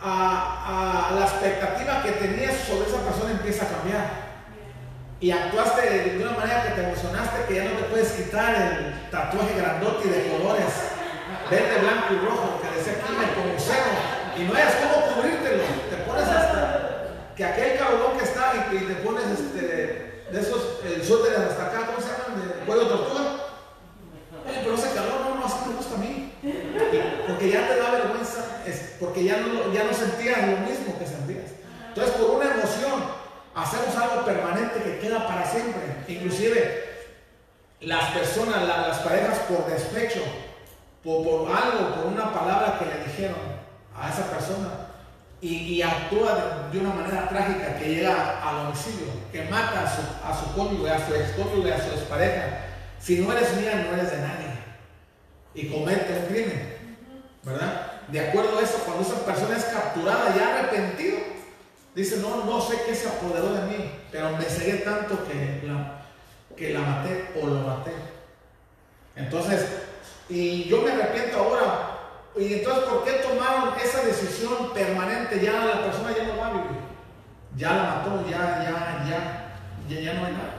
a, la expectativa que tenías sobre esa persona empieza a cambiar. Y actuaste de una manera que te emocionaste que ya no te puedes quitar el tatuaje grandote de colores, verde, blanco y rojo, que decía aquí como cero. Y no hayas cómo cubrírtelo. Te pones hasta que aquel cabrón que está y, te pones este de esos el suéter hasta acá, ¿cómo se llaman? De cuello tortuga. pero ese calor no, no, así me gusta a mí. ¿Por porque ya te da vergüenza, es porque ya no, ya no sentías lo mismo que sentías. Entonces, por una emoción, hacemos algo permanente que queda para siempre. Inclusive, las personas, las parejas por despecho, por, algo, por una palabra que le dijeron a esa persona, y, actúa de, una manera trágica que llega al homicidio, que mata a su, a su cónyuge, a su ex cónyuge, a su expareja. Si no eres mía, no eres de nadie. Y comete un crimen. ¿Verdad? De acuerdo a eso, cuando esa persona es capturada y arrepentido, dice, no, no sé qué se apoderó de mí, pero me cegué tanto que la, que la maté o lo maté. Entonces, y yo me arrepiento ahora. Y entonces, ¿por qué tomaron esa decisión permanente? Ya la persona ya no va a vivir. Ya la mató, ya, ya, ya, ya, no hay nada.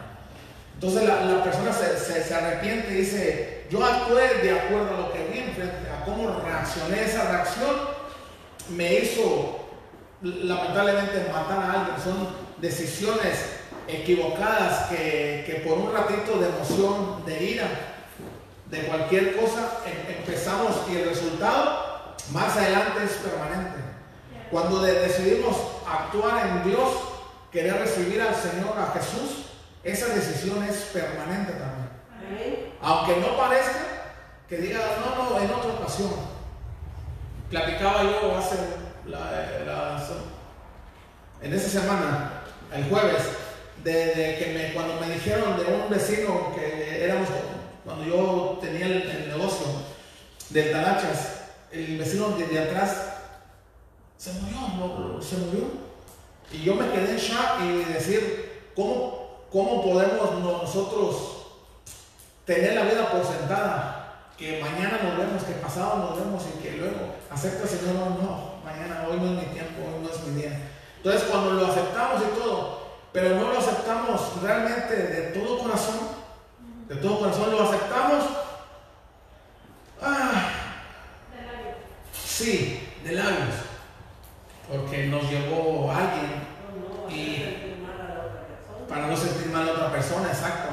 Entonces la, persona se, se, arrepiente y dice, yo actué de acuerdo a lo que vi a cómo reaccioné. Esa reacción me hizo lamentablemente matar a alguien. Son decisiones equivocadas que, que por un ratito de emoción, de ira, de cualquier cosa, em, empezamos y el resultado más adelante es permanente. Cuando decidimos actuar en Dios, querer recibir al Señor, a Jesús, esa decisión es permanente también. Aunque no parezca que diga, no, no, en otra ocasión. Platicaba yo hace en esa semana, el jueves, de, que me, cuando me dijeron de un vecino que éramos, cuando yo tenía el, negocio de talachas, el vecino de, atrás se murió, se murió. Y yo me quedé en shock y decir, ¿cómo, cómo podemos nosotros tener la vida por sentada? Que mañana nos vemos, que pasado nos vemos y que luego acepta el Señor, no, no, mañana, hoy no es mi tiempo, hoy no es mi día. Entonces cuando lo aceptamos y todo, pero no lo aceptamos realmente de todo corazón, de todo corazón lo aceptamos. Ah, sí, de labios, porque nos llevó alguien y para no sentir mal a otra persona, exacto.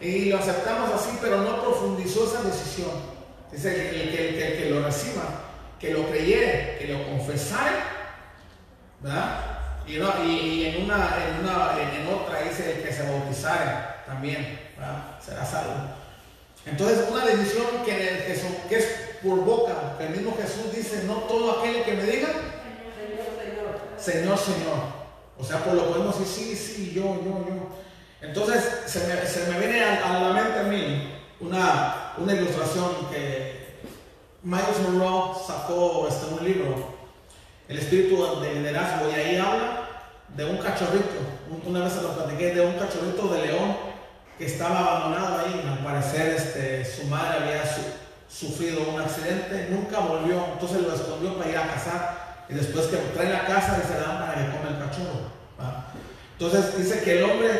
Y lo aceptamos así, pero no profundizó esa decisión. Dice que el que, que, lo reciba, que lo creyere, que lo confesare, ¿verdad? Y, en, una, en, una, en otra dice el que se bautizare también será salvo. Entonces, una decisión que, que, es por boca, que el mismo Jesús dice: No todo aquel que me diga, Señor, Señor. O sea, por lo podemos decir: Sí, sí, yo, yo, yo. Entonces, se me, se me viene a, la mente a mí una, una ilustración que Miles Monroe sacó este, un libro el espíritu de liderazgo. Y ahí habla de un cachorrito. Una vez se lo platiqué de un cachorrito de león que estaba abandonado ahí. Al parecer, este, su madre había sufrido un accidente, nunca volvió. Entonces lo escondió para ir a cazar. Y después que trae la casa, y se dan para que come el cachorro. Entonces dice que el hombre,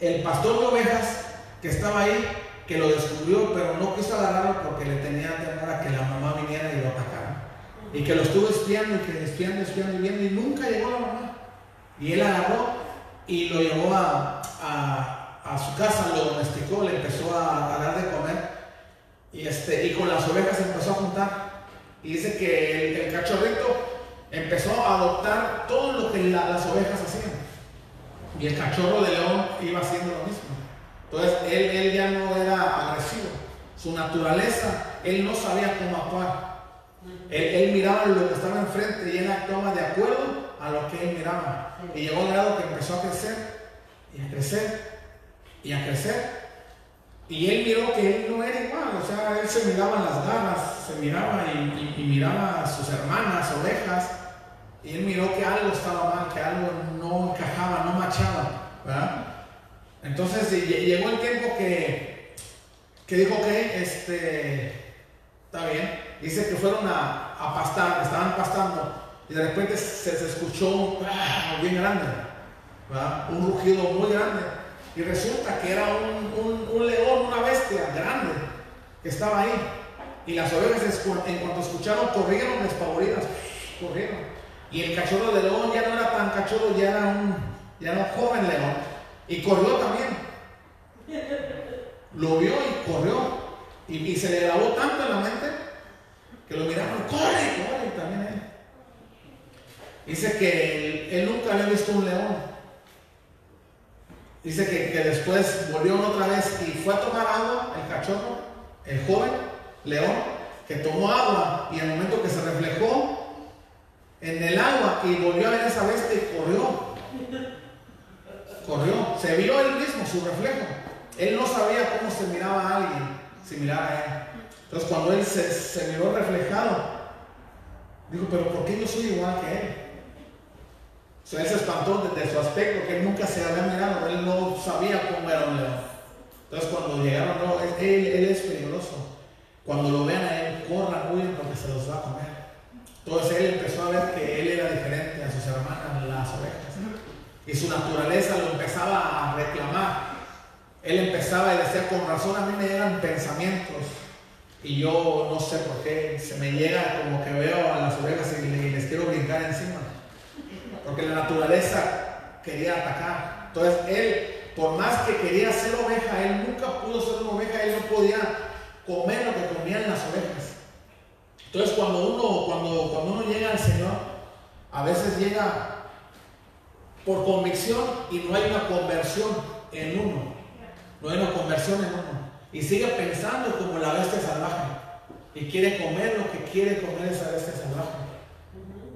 el pastor de ovejas que estaba ahí, que lo descubrió, pero no quiso agarrarlo porque le tenía temor a que la mamá viniera y lo atacara. Y que lo estuvo espiando y que espiando, espiando y viendo y nunca llegó la mamá. Y él agarró y lo llevó a, su casa, lo domesticó, le empezó a, dar de comer y, este, y con las ovejas empezó a juntar. Y dice que el, cachorrito empezó a adoptar todo lo que las ovejas hacían. Y el cachorro de león iba haciendo lo mismo. Entonces él, él ya no era agresivo. Su naturaleza, él no sabía cómo actuar. Él, miraba lo que estaba enfrente y él actuaba de acuerdo a lo que él miraba. Y llegó al grado que empezó a crecer y a crecer y a crecer. Y él miró que él no era igual, o sea, él se miraba las garras, se miraba y, miraba a sus hermanas, ovejas, y él miró que algo estaba mal, que algo no encajaba, no machaba, Entonces llegó el tiempo que, que dijo que este, está bien, dice que fueron a, pastar, estaban pastando y de repente se, escuchó un bien grande, un rugido muy grande. Y resulta que era un, un, león, una bestia grande, que estaba ahí. Y las ovejas, en cuanto escucharon, corrieron despavoridas. Corrieron. Y el cachorro de león ya no era tan cachorro, ya era un, ya era un joven león. Y corrió también. Lo vio y corrió. Y, se le grabó tanto en la mente que lo miraron, corre, corre, también él. Dice que él nunca había visto un león. Dice que, que después volvió otra vez y fue a tomar agua el cachorro, el joven león, que tomó agua y el momento que se reflejó en el agua y volvió a ver esa bestia y corrió. Corrió. Se vio él mismo, su reflejo. Él no sabía cómo se miraba a alguien, si miraba a él. Entonces cuando él se, se miró reflejado, dijo, pero ¿por qué yo soy igual que él? O él se espantó de, su aspecto, que él nunca se había mirado, él no sabía cómo era un león. Entonces cuando llegaron, no, él, él es peligroso. Cuando lo vean a él, corran, huyen porque se los va a comer. Entonces él empezó a ver que él era diferente a sus hermanas, las ovejas. Y su naturaleza lo empezaba a reclamar. Él empezaba y decía, con razón a mí me llegan pensamientos. Y yo no sé por qué, se me llega como que veo a las ovejas y les quiero brincar encima. Porque la naturaleza quería atacar. Entonces él, por más que quería ser oveja, él nunca pudo ser una oveja, él no podía comer lo que comían las ovejas. Entonces cuando uno, cuando, cuando uno llega al Señor, a veces llega por convicción y no hay una conversión en uno. No hay una conversión en uno. Y sigue pensando como la bestia salvaje. Y quiere comer lo que quiere comer esa bestia salvaje.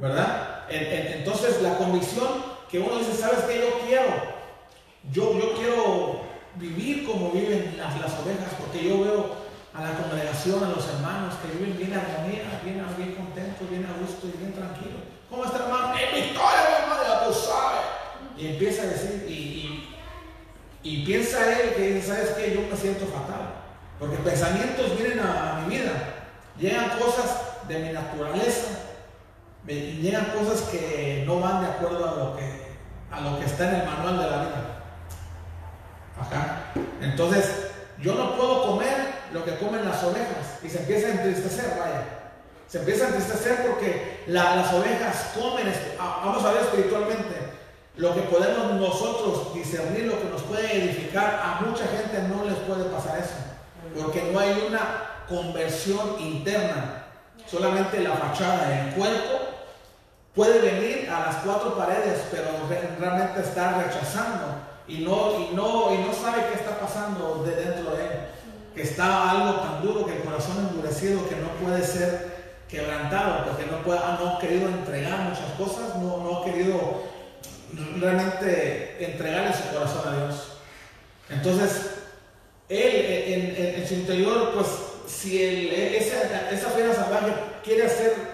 ¿Verdad? Entonces la convicción que uno dice, ¿sabes qué? Yo quiero. Yo, yo quiero vivir como viven las, ovejas porque yo veo a la congregación, a los hermanos que viven bien armonía, bien, bien contentos, bien a gusto y bien tranquilos. ¿Cómo está hermano? ¡En victoria, hermano! Tú sabes. Y empieza a decir, y, y, piensa él que ¿sabes qué? Yo me siento fatal. Porque pensamientos vienen a, mi vida. Llegan cosas de mi naturaleza. Llegan cosas que no van de acuerdo a lo que, a lo que está en el manual de la vida. Ajá. Entonces, yo no puedo comer lo que comen las ovejas y se empieza a entristecer, vaya. Se empieza a entristecer porque las ovejas comen, vamos a ver espiritualmente, lo que podemos nosotros discernir, lo que nos puede edificar, a mucha gente no les puede pasar eso, porque no hay una conversión interna, solamente la fachada, del cuerpo puede venir a las cuatro paredes, pero realmente está rechazando y no, y no, y no sabe qué está pasando de dentro de él que está algo tan duro que el corazón endurecido que no puede ser quebrantado, porque no, puede, no ha querido entregar muchas cosas, no, no ha querido realmente entregarle su corazón a Dios. Entonces, él en, su interior, pues si esa, esa fiera salvaje quiere hacer,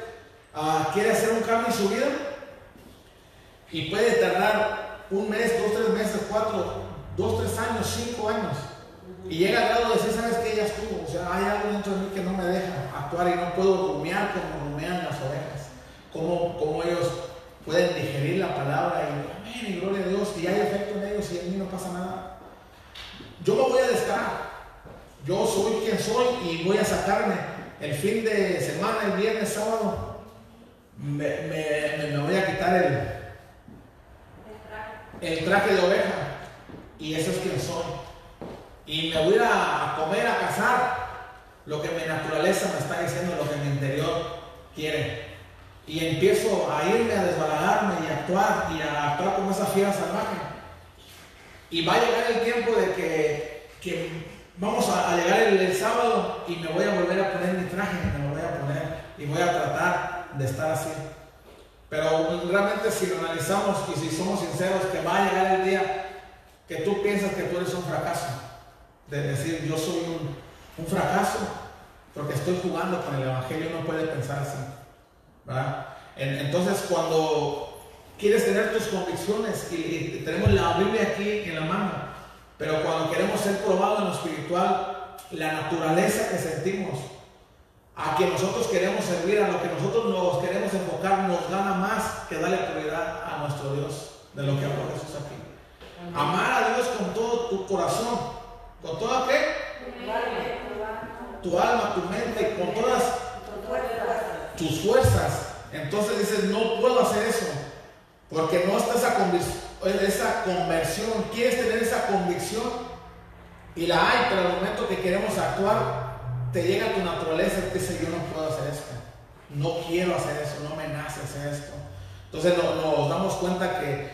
uh, quiere hacer un cambio en su vida, y puede tardar un mes, dos, tres meses, cuatro, dos, tres años, cinco años, y llega al grado de decir, ¿sabes qué? Ya estuvo. O sea, hay algo dentro de mí que no me deja actuar y no puedo rumiar como rumean las ovejas. Cómo, ellos pueden digerir la palabra y, amén, y gloria a Dios, y hay efecto en ellos y en mí no pasa nada. Yo me voy a descarar. Yo soy quien soy y voy a sacarme el fin de semana, el viernes, sábado. Me, me voy a quitar el, el traje de oveja. Y eso es quien soy y me voy a, comer, a cazar lo que mi naturaleza me está diciendo, lo que mi interior quiere. Y empiezo a irme, a desbalagarme y a actuar y a actuar como esa fiera salvaje. Y va a llegar el tiempo de que, vamos a, llegar el, sábado y me voy a volver a poner mi traje, me lo voy a poner y voy a tratar de estar así. Pero realmente si lo analizamos y si somos sinceros, que va a llegar el día que tú piensas que tú eres un fracaso de decir yo soy un, fracaso porque estoy jugando con el Evangelio, no puede pensar así. entonces cuando quieres tener tus convicciones y, tenemos la Biblia aquí en la mano, pero cuando queremos ser probados en lo espiritual, la naturaleza que sentimos, a quien nosotros queremos servir, a lo que nosotros nos queremos enfocar, nos gana más que darle prioridad a nuestro Dios, de lo que habló Jesús aquí. Amar a Dios con todo tu corazón, ¿Con toda qué? Tu alma, tu mente, con todas tus fuerzas. Entonces dices, no puedo hacer eso. Porque no está esa, esa conversión. Quieres tener esa convicción. Y la hay, pero al momento que queremos actuar, te llega tu naturaleza y te dice, yo no puedo hacer esto. No quiero hacer eso, no me nace hacer esto. Entonces nos damos cuenta que,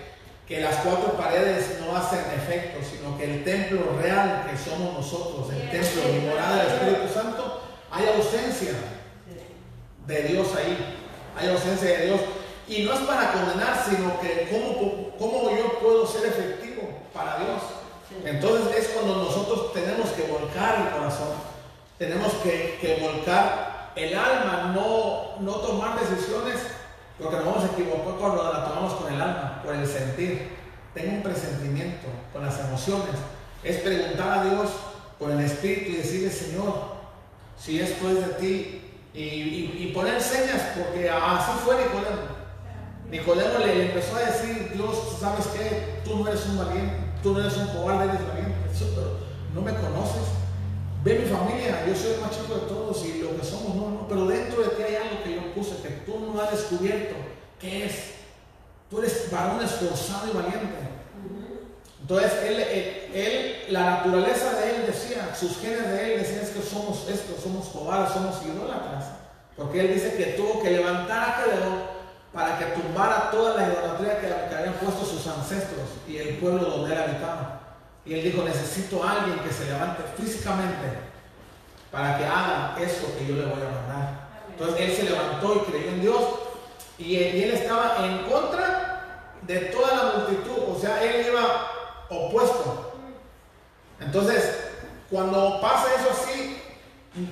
que las cuatro paredes no hacen efecto, sino que el templo real que somos nosotros, el templo, mi morada del Espíritu Santo, hay ausencia de Dios ahí, hay ausencia de Dios. Y no es para condenar, sino que cómo, cómo yo puedo ser efectivo para Dios. Entonces es cuando nosotros tenemos que volcar el corazón, tenemos que, que volcar el alma, no, no tomar decisiones, porque nos vamos a equivocar cuando la tomamos con el alma, por el sentir. Tengo un presentimiento con las emociones. Es preguntar a Dios por el Espíritu y decirle, Señor, si esto es de ti, y, poner señas, porque así fue Nicodemo. Nicodemo le, empezó a decir, Dios, ¿sabes qué? Tú no eres un valiente, tú no eres un cobarde, eres valiente, pero no me conoces. Ve mi familia, yo soy el más chico de todos y lo que somos, no, no, pero dentro de ti hay algo que yo puse que tú no has descubierto. ¿Qué es? Tú eres varón esforzado y valiente. Entonces, él, él, la naturaleza de él decía, sus genes de él decían es que somos esto, somos cobardes, somos idólatras. Porque él dice que tuvo que levantar a Gedeón para que tumbara toda la idolatría que, habían puesto sus ancestros y el pueblo donde él habitaba. Y él dijo, necesito a alguien que se levante físicamente para que haga eso que yo le voy a mandar. Entonces él se levantó y creyó en Dios y, él estaba en contra de toda la multitud, o sea, él iba opuesto. Entonces, cuando pasa eso así,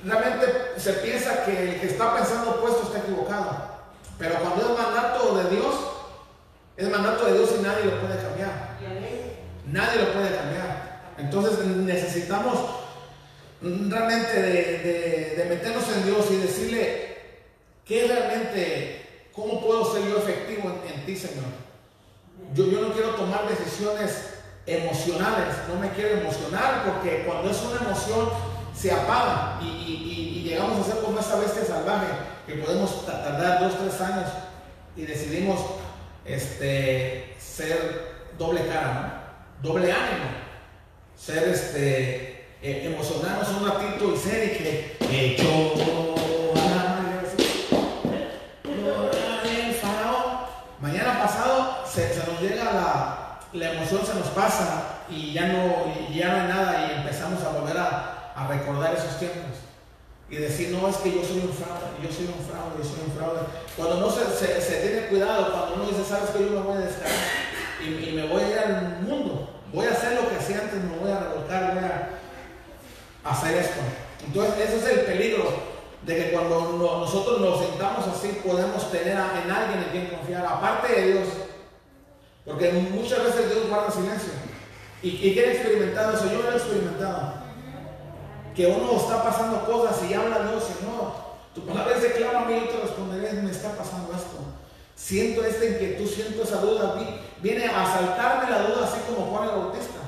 realmente se piensa que el que está pensando opuesto está equivocado. Pero cuando es mandato de Dios, es mandato de Dios y nadie lo puede cambiar. Nadie lo puede cambiar. Entonces necesitamos realmente de, meternos en Dios y decirle qué realmente, cómo puedo ser yo efectivo en, ti, Señor. Yo, yo no quiero tomar decisiones emocionales, no me quiero emocionar porque cuando es una emoción se apaga y, y llegamos a ser como esa bestia salvaje que podemos tardar dos, tres años y decidimos este, ser doble cara, doble ánimo, ser este, e, emocionarnos un ratito y ser y que, yo Mañana pasado se, nos llega la, la, emoción, se nos pasa y ya no, ya no hay nada y empezamos a volver a, a recordar esos tiempos y decir, no, es que yo soy un fraude, yo soy un fraude, yo soy un fraude. Cuando no se, se, tiene cuidado, cuando uno dice, sabes que yo me voy a descargar y, me voy a ir al mundo, voy a hacer lo que hacía antes, me voy a revolcar, voy a hacer esto. Entonces, ese es el peligro de que cuando nosotros nos sentamos así, podemos tener en alguien en quien confiar, aparte de Dios. Porque muchas veces Dios guarda silencio. ¿Y, y quién ha experimentado eso? Yo lo he experimentado que uno está pasando cosas y habla Dios, Señor, tu palabra dice, clama a mí y te responderé, me está pasando esto. Siento esta inquietud, siento esa duda. Viene a asaltarme la duda así como Juan el Bautista.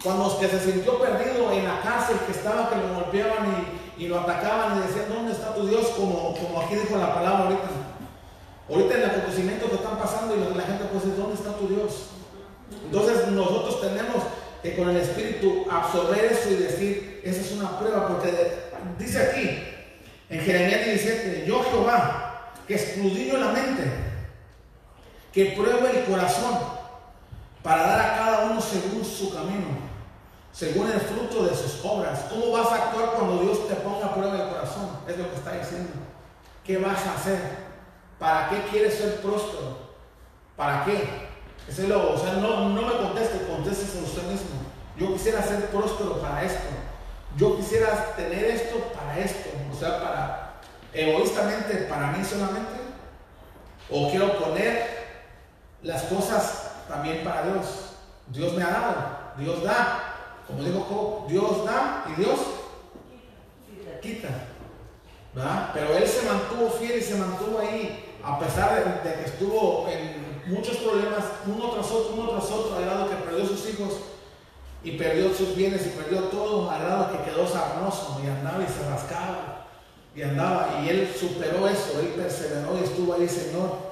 Cuando que se sintió perdido en la cárcel, que estaba, que lo golpeaban y, lo atacaban y decían, ¿dónde está tu Dios? Como, como aquí dijo la palabra ahorita. Ahorita en el acontecimiento que están pasando y la gente puede decir, ¿dónde está tu Dios? Entonces nosotros tenemos que con el Espíritu absorber eso y decir, esa es una prueba, porque dice aquí, en Jeremías 17, yo Jehová, que escudriño la mente, que pruebe el corazón, para dar a cada uno según su camino, según el fruto de sus obras. ¿Cómo vas a actuar cuando Dios te ponga a prueba el corazón? Es lo que está diciendo. ¿Qué vas a hacer? ¿Para qué quieres ser próspero? ¿Para qué? Ese lo, o sea, no, no me conteste, conteste a usted mismo. Yo quisiera ser próspero para esto. Yo quisiera tener esto para esto. O sea, para egoístamente para mí solamente. O quiero poner las cosas también para Dios. Dios me ha dado. Dios da. Como dijo Dios da y Dios quita. ¿verdad? Pero él se mantuvo fiel y se mantuvo ahí, a pesar de que estuvo en muchos problemas, uno tras otro, uno tras otro, al grado que perdió sus hijos y perdió sus bienes y perdió todo, al grado que quedó sarnoso y andaba y se rascaba y andaba. Y él superó eso, él perseveró y estuvo ahí, Señor,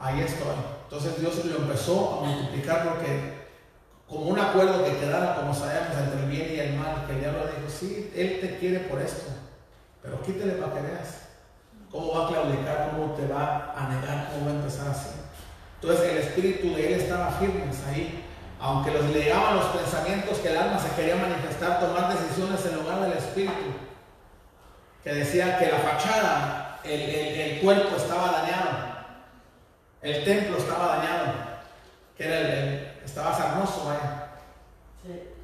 ahí estoy. Entonces Dios lo empezó a multiplicar porque como un acuerdo que quedara, como sabemos, entre el bien y el mal, que el diablo dijo, sí, Él te quiere por esto, pero quítele para que veas. cómo va a claudicar, cómo te va a negar, cómo va a empezar así. Entonces el espíritu de él estaba firme ahí. Aunque los llegaban los pensamientos que el alma se quería manifestar, tomar decisiones en lugar del espíritu. Que decía que la fachada, el, cuerpo estaba dañado. El templo estaba dañado. Que era el, estaba sarnoso, vaya.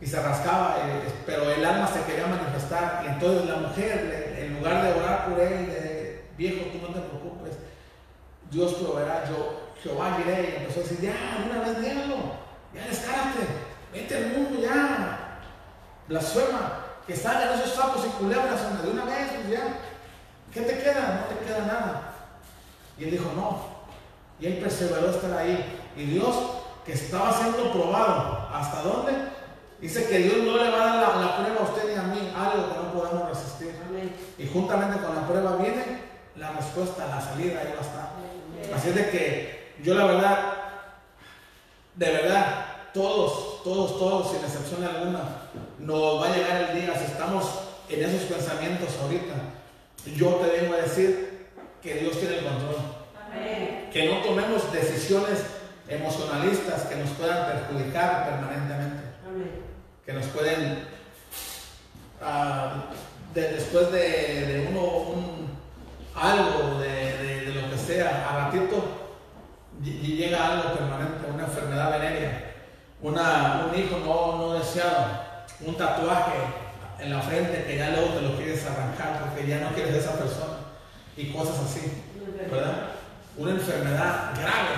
Y se rascaba, eh, pero el alma se quería manifestar. Y entonces la mujer, en lugar de orar por él, de viejo, tú no te preocupes, Dios proveerá. Yo, Jehová iré. Y empezó a decir, ya, una vez déjalo, ya descárate, vete al mundo ya. Blasfema, que salgan esos sapos y culebras de una vez, pues ya. ¿Qué te queda? No te queda nada. Y él dijo, no. Y él perseveró estar ahí. Y Dios, que estaba siendo probado, ¿hasta dónde? Dice que Dios no le va a dar la, prueba a usted ni a mí, algo que no podamos resistir. Y juntamente con la prueba viene la respuesta, la salida, ahí va a estar. Así es de que yo la verdad, de verdad, todos, todos, todos, sin excepción alguna, nos va a llegar el día, si estamos en esos pensamientos ahorita, yo te vengo a decir que Dios tiene el control. Que no tomemos decisiones emocionalistas que nos puedan perjudicar permanentemente. Que nos pueden, ah, después de, uno, un, algo, de, de lo que sea, a ratito, y llega algo permanente, una enfermedad venérea, una, un hijo no, no deseado, un tatuaje en la frente que ya luego te lo quieres arrancar porque ya no quieres a esa persona y cosas así, ¿verdad? Una enfermedad grave.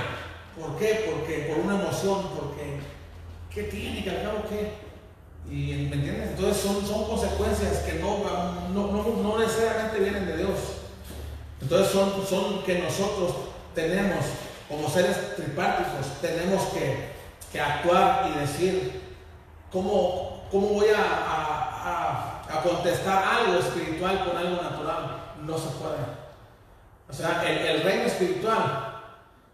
¿Por qué? Porque por una emoción, porque ¿qué tiene? ¿Que al cabo qué? Y, ¿Me entiendes? Entonces son, son consecuencias que no, no, no, necesariamente vienen de Dios. Entonces son, son que nosotros tenemos como seres tripárticos tenemos que, actuar y decir cómo, cómo voy a, contestar algo espiritual con algo natural. No se puede. O sea, el, reino espiritual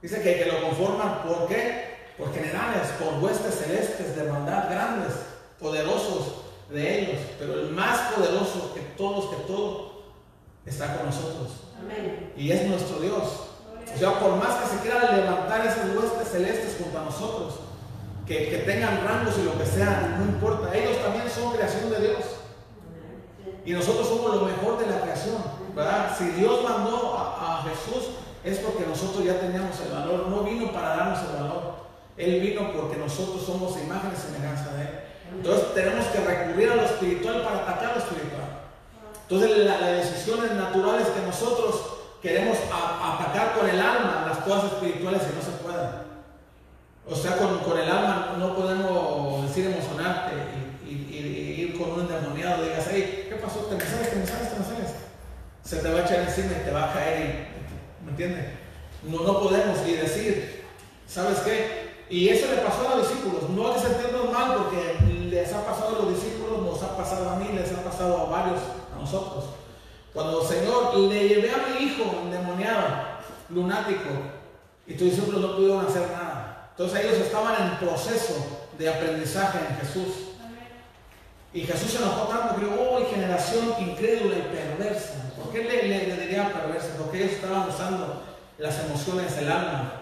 dice que, que lo conforman, ¿por qué? Por generales, por huestes celestes de maldad grandes, poderosos de ellos, pero el más poderoso que todos, que todo, está con nosotros. Y es nuestro Dios. O sea, por más que se quieran levantar esos huestes celestes junto a nosotros, que, tengan rangos y lo que sea, no importa. Ellos también son creación de Dios. Y nosotros somos lo mejor de la creación, Si Dios mandó a, Jesús, es porque nosotros ya teníamos el valor. No vino para darnos el valor. Él vino porque nosotros somos imagen y semejanza de Él. Entonces tenemos que recurrir a lo espiritual para atacar lo espiritual. Entonces las decisiones naturales que nosotros queremos atacar con el alma las cosas espirituales y no se pueden. O sea, con, el alma no podemos decir emocionarte y, ir con un endemoniado y digas, hey, ¿qué pasó? ¿Te me sales, te me sales, te me sales? Se te va a echar encima y te va a caer, ¿me entiendes? No, no podemos y decir, ¿sabes qué? Y eso le pasó a los discípulos. No que sentirnos mal porque les ha pasado a los discípulos, nos ha pasado a mí, les ha pasado a varios, a nosotros. Cuando, Señor, le llevé a mi hijo endemoniado, lunático, y tus discípulos no pudieron hacer nada. Entonces ellos estaban en proceso de aprendizaje en Jesús. Y Jesús se enojó tanto que dijo, oh, generación incrédula y perversa. ¿Por qué le, le, diría perversa? Porque ellos estaban usando las emociones del alma.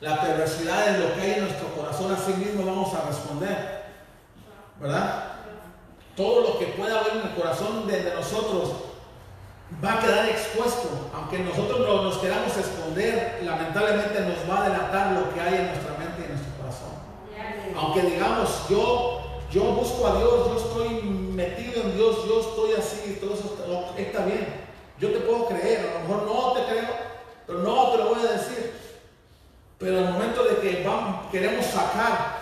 La perversidad de lo que hay en nuestro corazón, así mismo vamos a responder. ¿Verdad? Todo lo que pueda haber en el corazón de nosotros va a quedar expuesto. Aunque nosotros nos queramos esconder, lamentablemente nos va a delatar lo que hay en nuestra mente y en nuestro corazón. Aunque digamos, yo, yo busco a Dios, yo estoy metido en Dios, yo estoy así, todo eso está bien. Yo te puedo creer, a lo mejor no te creo, pero no te lo voy a decir. Pero el momento de que queremos sacar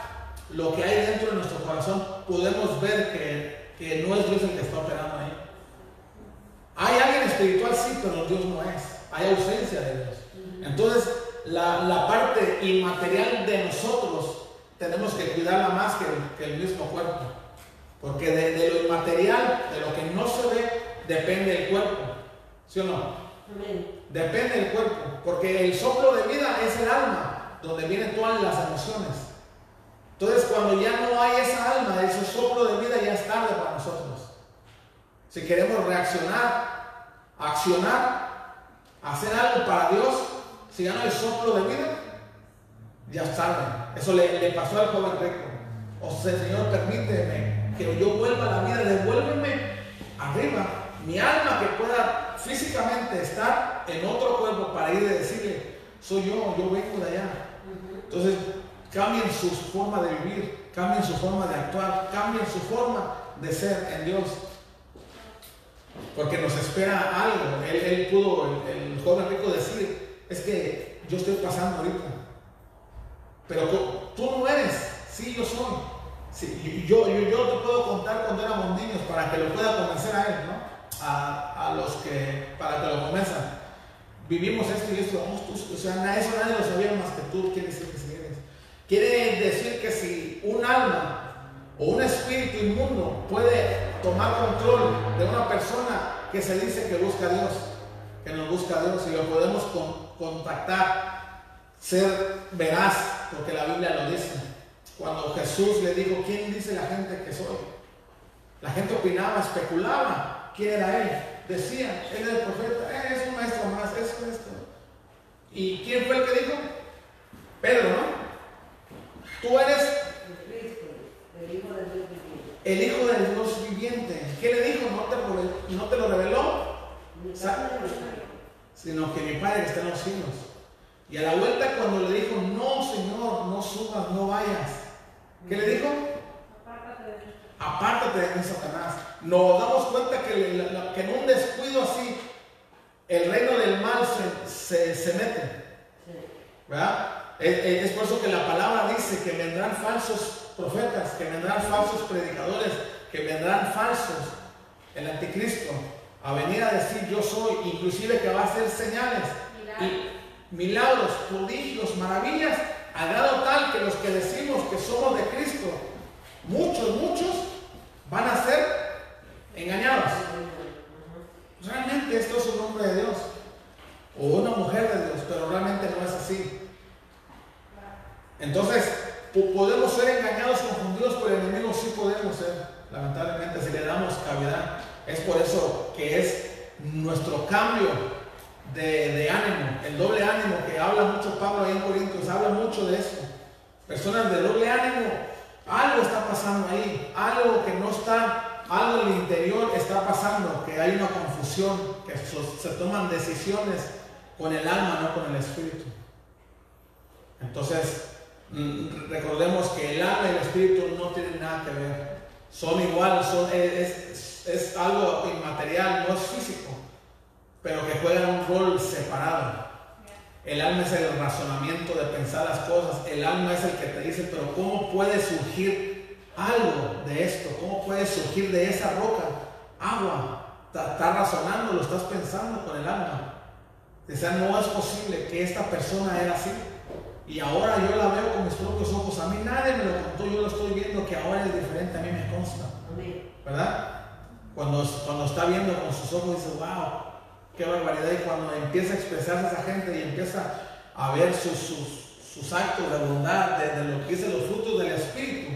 lo que hay dentro de nuestro corazón, podemos ver que, que no es Dios el que está operando ahí. Hay alguien espiritual, sí, pero Dios no es. Hay ausencia de Dios. Entonces, la, parte inmaterial de nosotros tenemos que cuidarla más que, el mismo cuerpo. Porque de, lo inmaterial, de lo que no se ve, depende el cuerpo. ¿Sí o no? Depende del cuerpo. Porque el soplo de vida es el alma, donde vienen todas las emociones. Entonces, cuando ya no hay esa alma, ese soplo de vida, ya es tarde para nosotros. Si queremos reaccionar, accionar, hacer algo para Dios, si ya no hay soplo de vida, ya está Eso le, le pasó al joven rico. O sea, Señor, permíteme que yo vuelva a la vida, devuélveme arriba, mi alma que pueda físicamente estar en otro cuerpo para ir a decirle, soy yo, yo vengo de allá. Entonces, cambien su forma de vivir, cambien su forma de actuar, cambien su forma de ser en Dios. Porque nos espera algo. Él, pudo, el, joven rico, decir, es que yo estoy pasando ahorita. Pero tú, no eres, sí, yo soy. Sí, yo, yo, yo, te puedo contar cuando éramos niños para que lo pueda convencer a él, ¿no? A, los que, para que lo convenzan. Vivimos esto y esto, vamos, o sea, eso nadie lo sabía más que tú, quiere decir que si eres. Quiere decir que si un alma o un espíritu inmundo puede tomar control de una persona que se dice que busca a Dios, que nos busca a Dios y lo podemos contactar, ser veraz, porque la Biblia lo dice. Cuando Jesús le dijo, ¿quién dice la gente que soy? La gente opinaba, especulaba quién era él. Decía, él es el profeta, eh, es un maestro más, es esto. ¿Y quién fue el que dijo? Pedro, ¿no? Tú eres el Hijo del Dios viviente. El Hijo del Dios viviente. ¿Qué le dijo? No te, no te lo reveló. Sino que mi Padre está en los cielos. Y a la vuelta cuando le dijo, no Señor, no subas, no vayas. ¿Qué le dijo? Apártate de mí, Satanás. Nos damos cuenta que, que, en un descuido así, el reino del mal se, se, mete. ¿Verdad? Es, es, por eso que la palabra dice que vendrán falsos profetas, que vendrán falsos predicadores, que vendrán falsos, el anticristo, a venir a decir yo soy, inclusive que va a hacer señales, y milagros, prodigios, maravillas, a grado tal que los que decimos que somos de Cristo, muchos, muchos, van a ser engañados. Realmente esto es un hombre de Dios, o una mujer de Dios, pero realmente no es así. Entonces, podemos ser engañados, confundidos por el enemigo, sí podemos ser, lamentablemente, si le damos cavidad. Es por eso que es nuestro cambio de, ánimo, el doble ánimo que habla mucho Pablo ahí en Corintios, habla mucho de eso. Personas de doble ánimo, algo está pasando ahí, algo que no está, algo en el interior está pasando, que hay una confusión, que se toman decisiones con el alma, no con el espíritu. Entonces, Mm, recordemos que el alma y el espíritu no tienen nada que ver. Son igual, son, es, algo inmaterial, no es físico, pero que juegan un rol separado. El alma es el razonamiento de pensar las cosas. El alma es el que te dice, pero ¿cómo puede surgir algo de esto? ¿Cómo puede surgir de esa roca agua? Estás razonando, lo estás pensando con el alma. O sea, no es posible que esta persona era así. Y ahora yo la veo con mis propios ojos. A mí nadie me lo contó, yo lo estoy viendo que ahora es diferente, a mí me consta. ¿Verdad? Cuando, cuando está viendo con sus ojos dice, wow, qué barbaridad. Y cuando empieza a expresarse esa gente y empieza a ver sus, sus, actos de bondad, de, lo que dicen los frutos del Espíritu,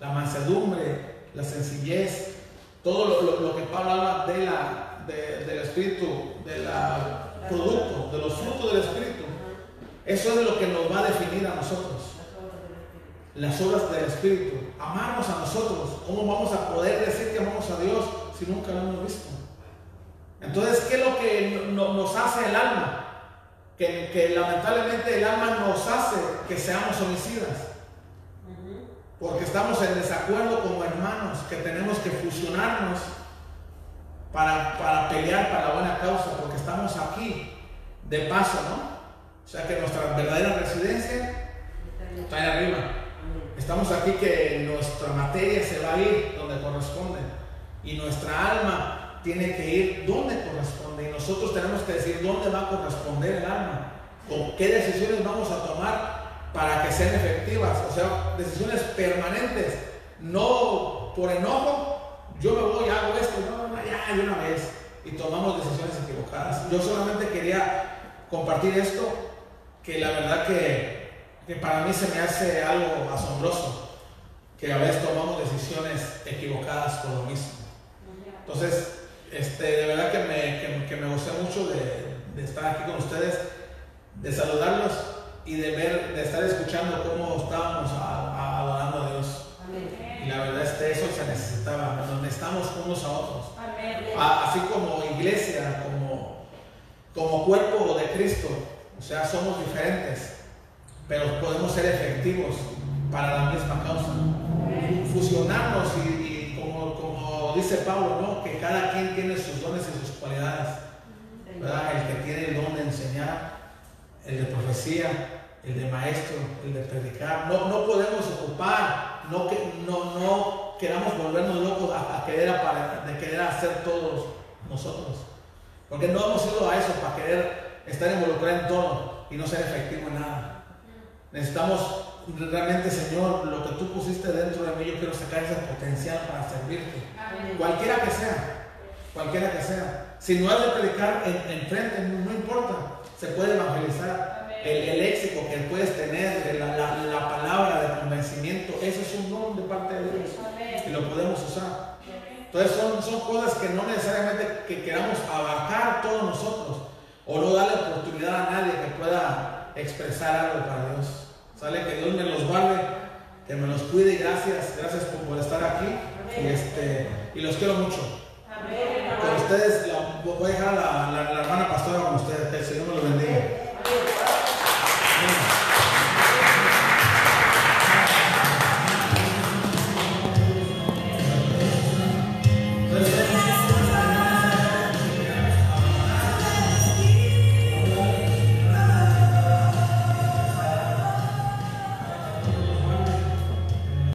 la mansedumbre, la sencillez, todo lo, que Pablo habla de la, del Espíritu, del producto, de los frutos del Espíritu eso es lo que nos va a definir a nosotros. Las obras del Espíritu. Amarnos a nosotros. ¿Cómo vamos a poder decir que amamos a Dios si nunca lo hemos visto? Entonces, ¿qué es lo que nos hace el alma? Que, lamentablemente el alma nos hace que seamos homicidas. Porque estamos en desacuerdo como hermanos, que tenemos que fusionarnos para, para pelear para la buena causa, porque estamos aquí de paso, ¿no? O sea que nuestra verdadera residencia está ahí arriba. Estamos aquí que nuestra materia se va a ir donde corresponde y nuestra alma tiene que ir donde corresponde. Y nosotros tenemos que decir dónde va a corresponder el alma, con qué decisiones vamos a tomar para que sean efectivas, o sea, decisiones permanentes, no por enojo, yo me voy, hago esto, no, no, ya, de una vez, y tomamos decisiones equivocadas. Yo solamente quería compartir esto que la verdad que, para mí se me hace algo asombroso, que a veces tomamos decisiones equivocadas por lo mismo. Entonces, este, de verdad que me, que, me gocé mucho de, de estar aquí con ustedes, de saludarlos y de ver, de estar escuchando cómo estábamos a- adorando a Dios. Amén. Y la verdad es que eso se necesitaba, donde estamos unos a otros. Amén. A- Así como iglesia, como, como cuerpo de Cristo, o sea, somos diferentes, pero podemos ser efectivos para la misma causa. Fusionarnos y dice Pablo, ¿no? que cada quien tiene sus dones y sus cualidades. ¿verdad? El que tiene el don de enseñar, el de profecía, el de maestro, el de predicar. No, no podemos ocupar, no, que, no, no queramos volvernos locos a, a querer, apare- de querer hacer todos nosotros. Porque no hemos ido a eso para querer estar involucrados en todo y no ser efectivo en nada. Necesitamos realmente, Señor, lo que tú pusiste dentro de mí, yo quiero sacar ese potencial para servirte. Amén. Cualquiera que sea, cualquiera que sea. Si no has de predicar en, en frente, no, no importa, se puede evangelizar. El, el léxico que puedes tener, la, la- la palabra de convencimiento, eso es un don de parte de Dios y lo podemos usar. Entonces son, son cosas que no necesariamente que queramos abarcar todos nosotros o no darle oportunidad a nadie que pueda expresar algo para Dios. Sale que Dios me los guarde, que me los cuide y gracias, gracias por, por estar aquí. Y, este, y los quiero mucho. Amén. Con ustedes, voy a dejar a la, la, la hermana pastora con ustedes, que el Señor me los bendiga.